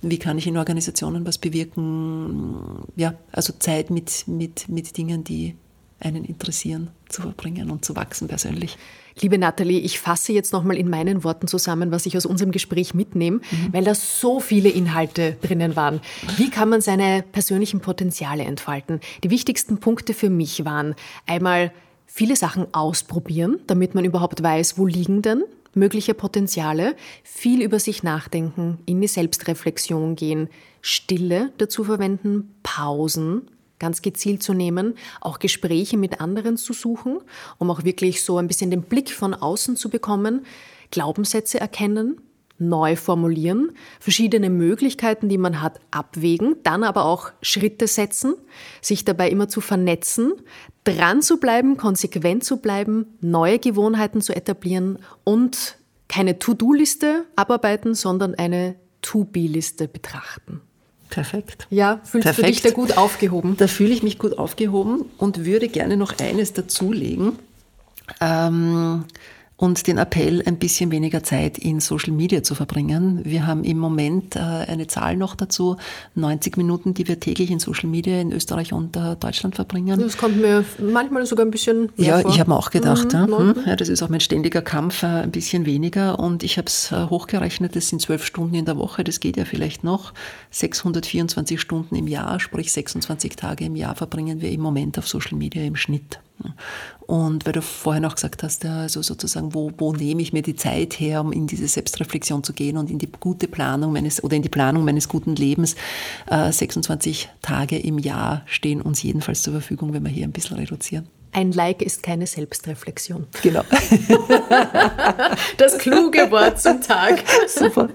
wie kann ich in Organisationen was bewirken, ja, also Zeit mit, mit, mit Dingen, die einen interessieren, zu verbringen und zu wachsen persönlich. Liebe Nathalie, ich fasse jetzt nochmal in meinen Worten zusammen, was ich aus unserem Gespräch mitnehme, mhm. weil da so viele Inhalte drinnen waren. Wie kann man seine persönlichen Potenziale entfalten? Die wichtigsten Punkte für mich waren einmal viele Sachen ausprobieren, damit man überhaupt weiß, wo liegen denn mögliche Potenziale, viel über sich nachdenken, in die Selbstreflexion gehen, Stille dazu verwenden, Pausen, ganz gezielt zu nehmen, auch Gespräche mit anderen zu suchen, um auch wirklich so ein bisschen den Blick von außen zu bekommen, Glaubenssätze erkennen, neu formulieren, verschiedene Möglichkeiten, die man hat, abwägen, dann aber auch Schritte setzen, sich dabei immer zu vernetzen, dran zu bleiben, konsequent zu bleiben, neue Gewohnheiten zu etablieren und keine To-Do-Liste abarbeiten, sondern eine To-Be-Liste betrachten. Perfekt. Ja, fühlst Perfekt. du dich da gut aufgehoben? Da fühle ich mich gut aufgehoben und würde gerne noch eines dazulegen. Ähm, und den Appell, ein bisschen weniger Zeit in Social Media zu verbringen. Wir haben im Moment äh, eine Zahl noch dazu, 90 Minuten, die wir täglich in Social Media in Österreich und äh, Deutschland verbringen. Das kommt mir manchmal sogar ein bisschen Ja, vor. ich habe mir auch gedacht, mhm, ja, hm, ja, das ist auch mein ständiger Kampf, äh, ein bisschen weniger. Und ich habe es hochgerechnet, das sind zwölf Stunden in der Woche, das geht ja vielleicht noch. 624 Stunden im Jahr, sprich 26 Tage im Jahr verbringen wir im Moment auf Social Media im Schnitt. Und weil du vorher noch gesagt hast, also sozusagen, wo, wo nehme ich mir die Zeit her, um in diese Selbstreflexion zu gehen und in die gute Planung meines oder in die Planung meines guten Lebens. Äh, 26 Tage im Jahr stehen uns jedenfalls zur Verfügung, wenn wir hier ein bisschen reduzieren. Ein Like ist keine Selbstreflexion. Genau. Das kluge Wort zum Tag. Super.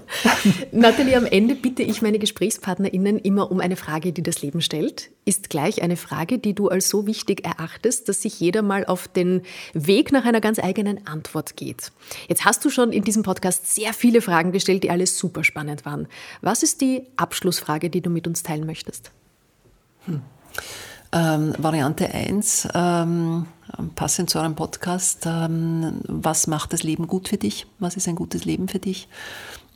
Nathalie, am Ende bitte ich meine GesprächspartnerInnen immer um eine Frage, die das Leben stellt. Ist gleich eine Frage, die du als so wichtig erachtest, dass sich jeder mal auf den Weg nach einer ganz eigenen Antwort geht. Jetzt hast du schon in diesem Podcast sehr viele Fragen gestellt, die alle super spannend waren. Was ist die Abschlussfrage, die du mit uns teilen möchtest? Hm. Ähm, Variante 1, ähm, passend zu eurem Podcast, ähm, was macht das Leben gut für dich? Was ist ein gutes Leben für dich?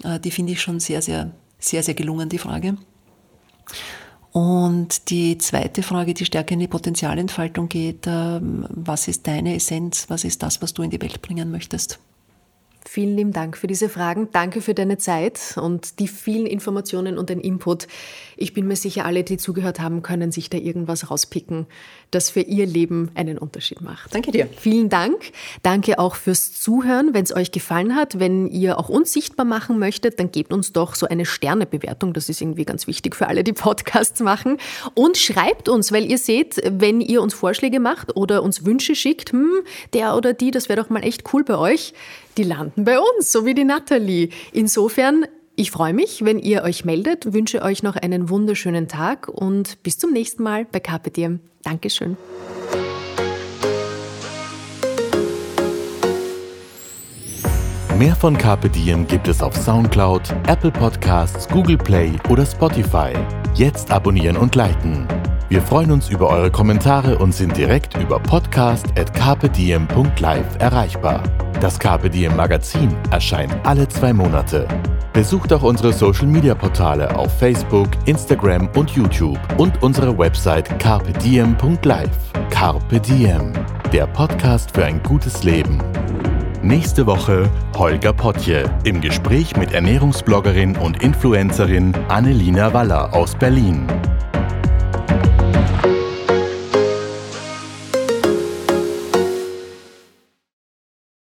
Äh, die finde ich schon sehr, sehr, sehr, sehr gelungen, die Frage. Und die zweite Frage, die stärker in die Potenzialentfaltung geht, ähm, was ist deine Essenz? Was ist das, was du in die Welt bringen möchtest? Vielen lieben Dank für diese Fragen. Danke für deine Zeit und die vielen Informationen und den Input. Ich bin mir sicher, alle, die zugehört haben, können sich da irgendwas rauspicken, das für ihr Leben einen Unterschied macht. Danke dir. Vielen Dank. Danke auch fürs Zuhören. Wenn es euch gefallen hat, wenn ihr auch uns sichtbar machen möchtet, dann gebt uns doch so eine Sternebewertung. Das ist irgendwie ganz wichtig für alle, die Podcasts machen. Und schreibt uns, weil ihr seht, wenn ihr uns Vorschläge macht oder uns Wünsche schickt, hm, der oder die, das wäre doch mal echt cool bei euch die landen bei uns, so wie die Nathalie. Insofern, ich freue mich, wenn ihr euch meldet, wünsche euch noch einen wunderschönen Tag und bis zum nächsten Mal bei Carpe Diem. Dankeschön. Mehr von Carpe Diem gibt es auf Soundcloud, Apple Podcasts, Google Play oder Spotify. Jetzt abonnieren und liken. Wir freuen uns über eure Kommentare und sind direkt über podcast.carpediem.live erreichbar. Das Diem Magazin erscheint alle zwei Monate. Besucht auch unsere Social Media Portale auf Facebook, Instagram und YouTube und unsere Website carpediem.live. Carpe Diem, der Podcast für ein gutes Leben. Nächste Woche Holger Potje im Gespräch mit Ernährungsbloggerin und Influencerin Annelina Waller aus Berlin.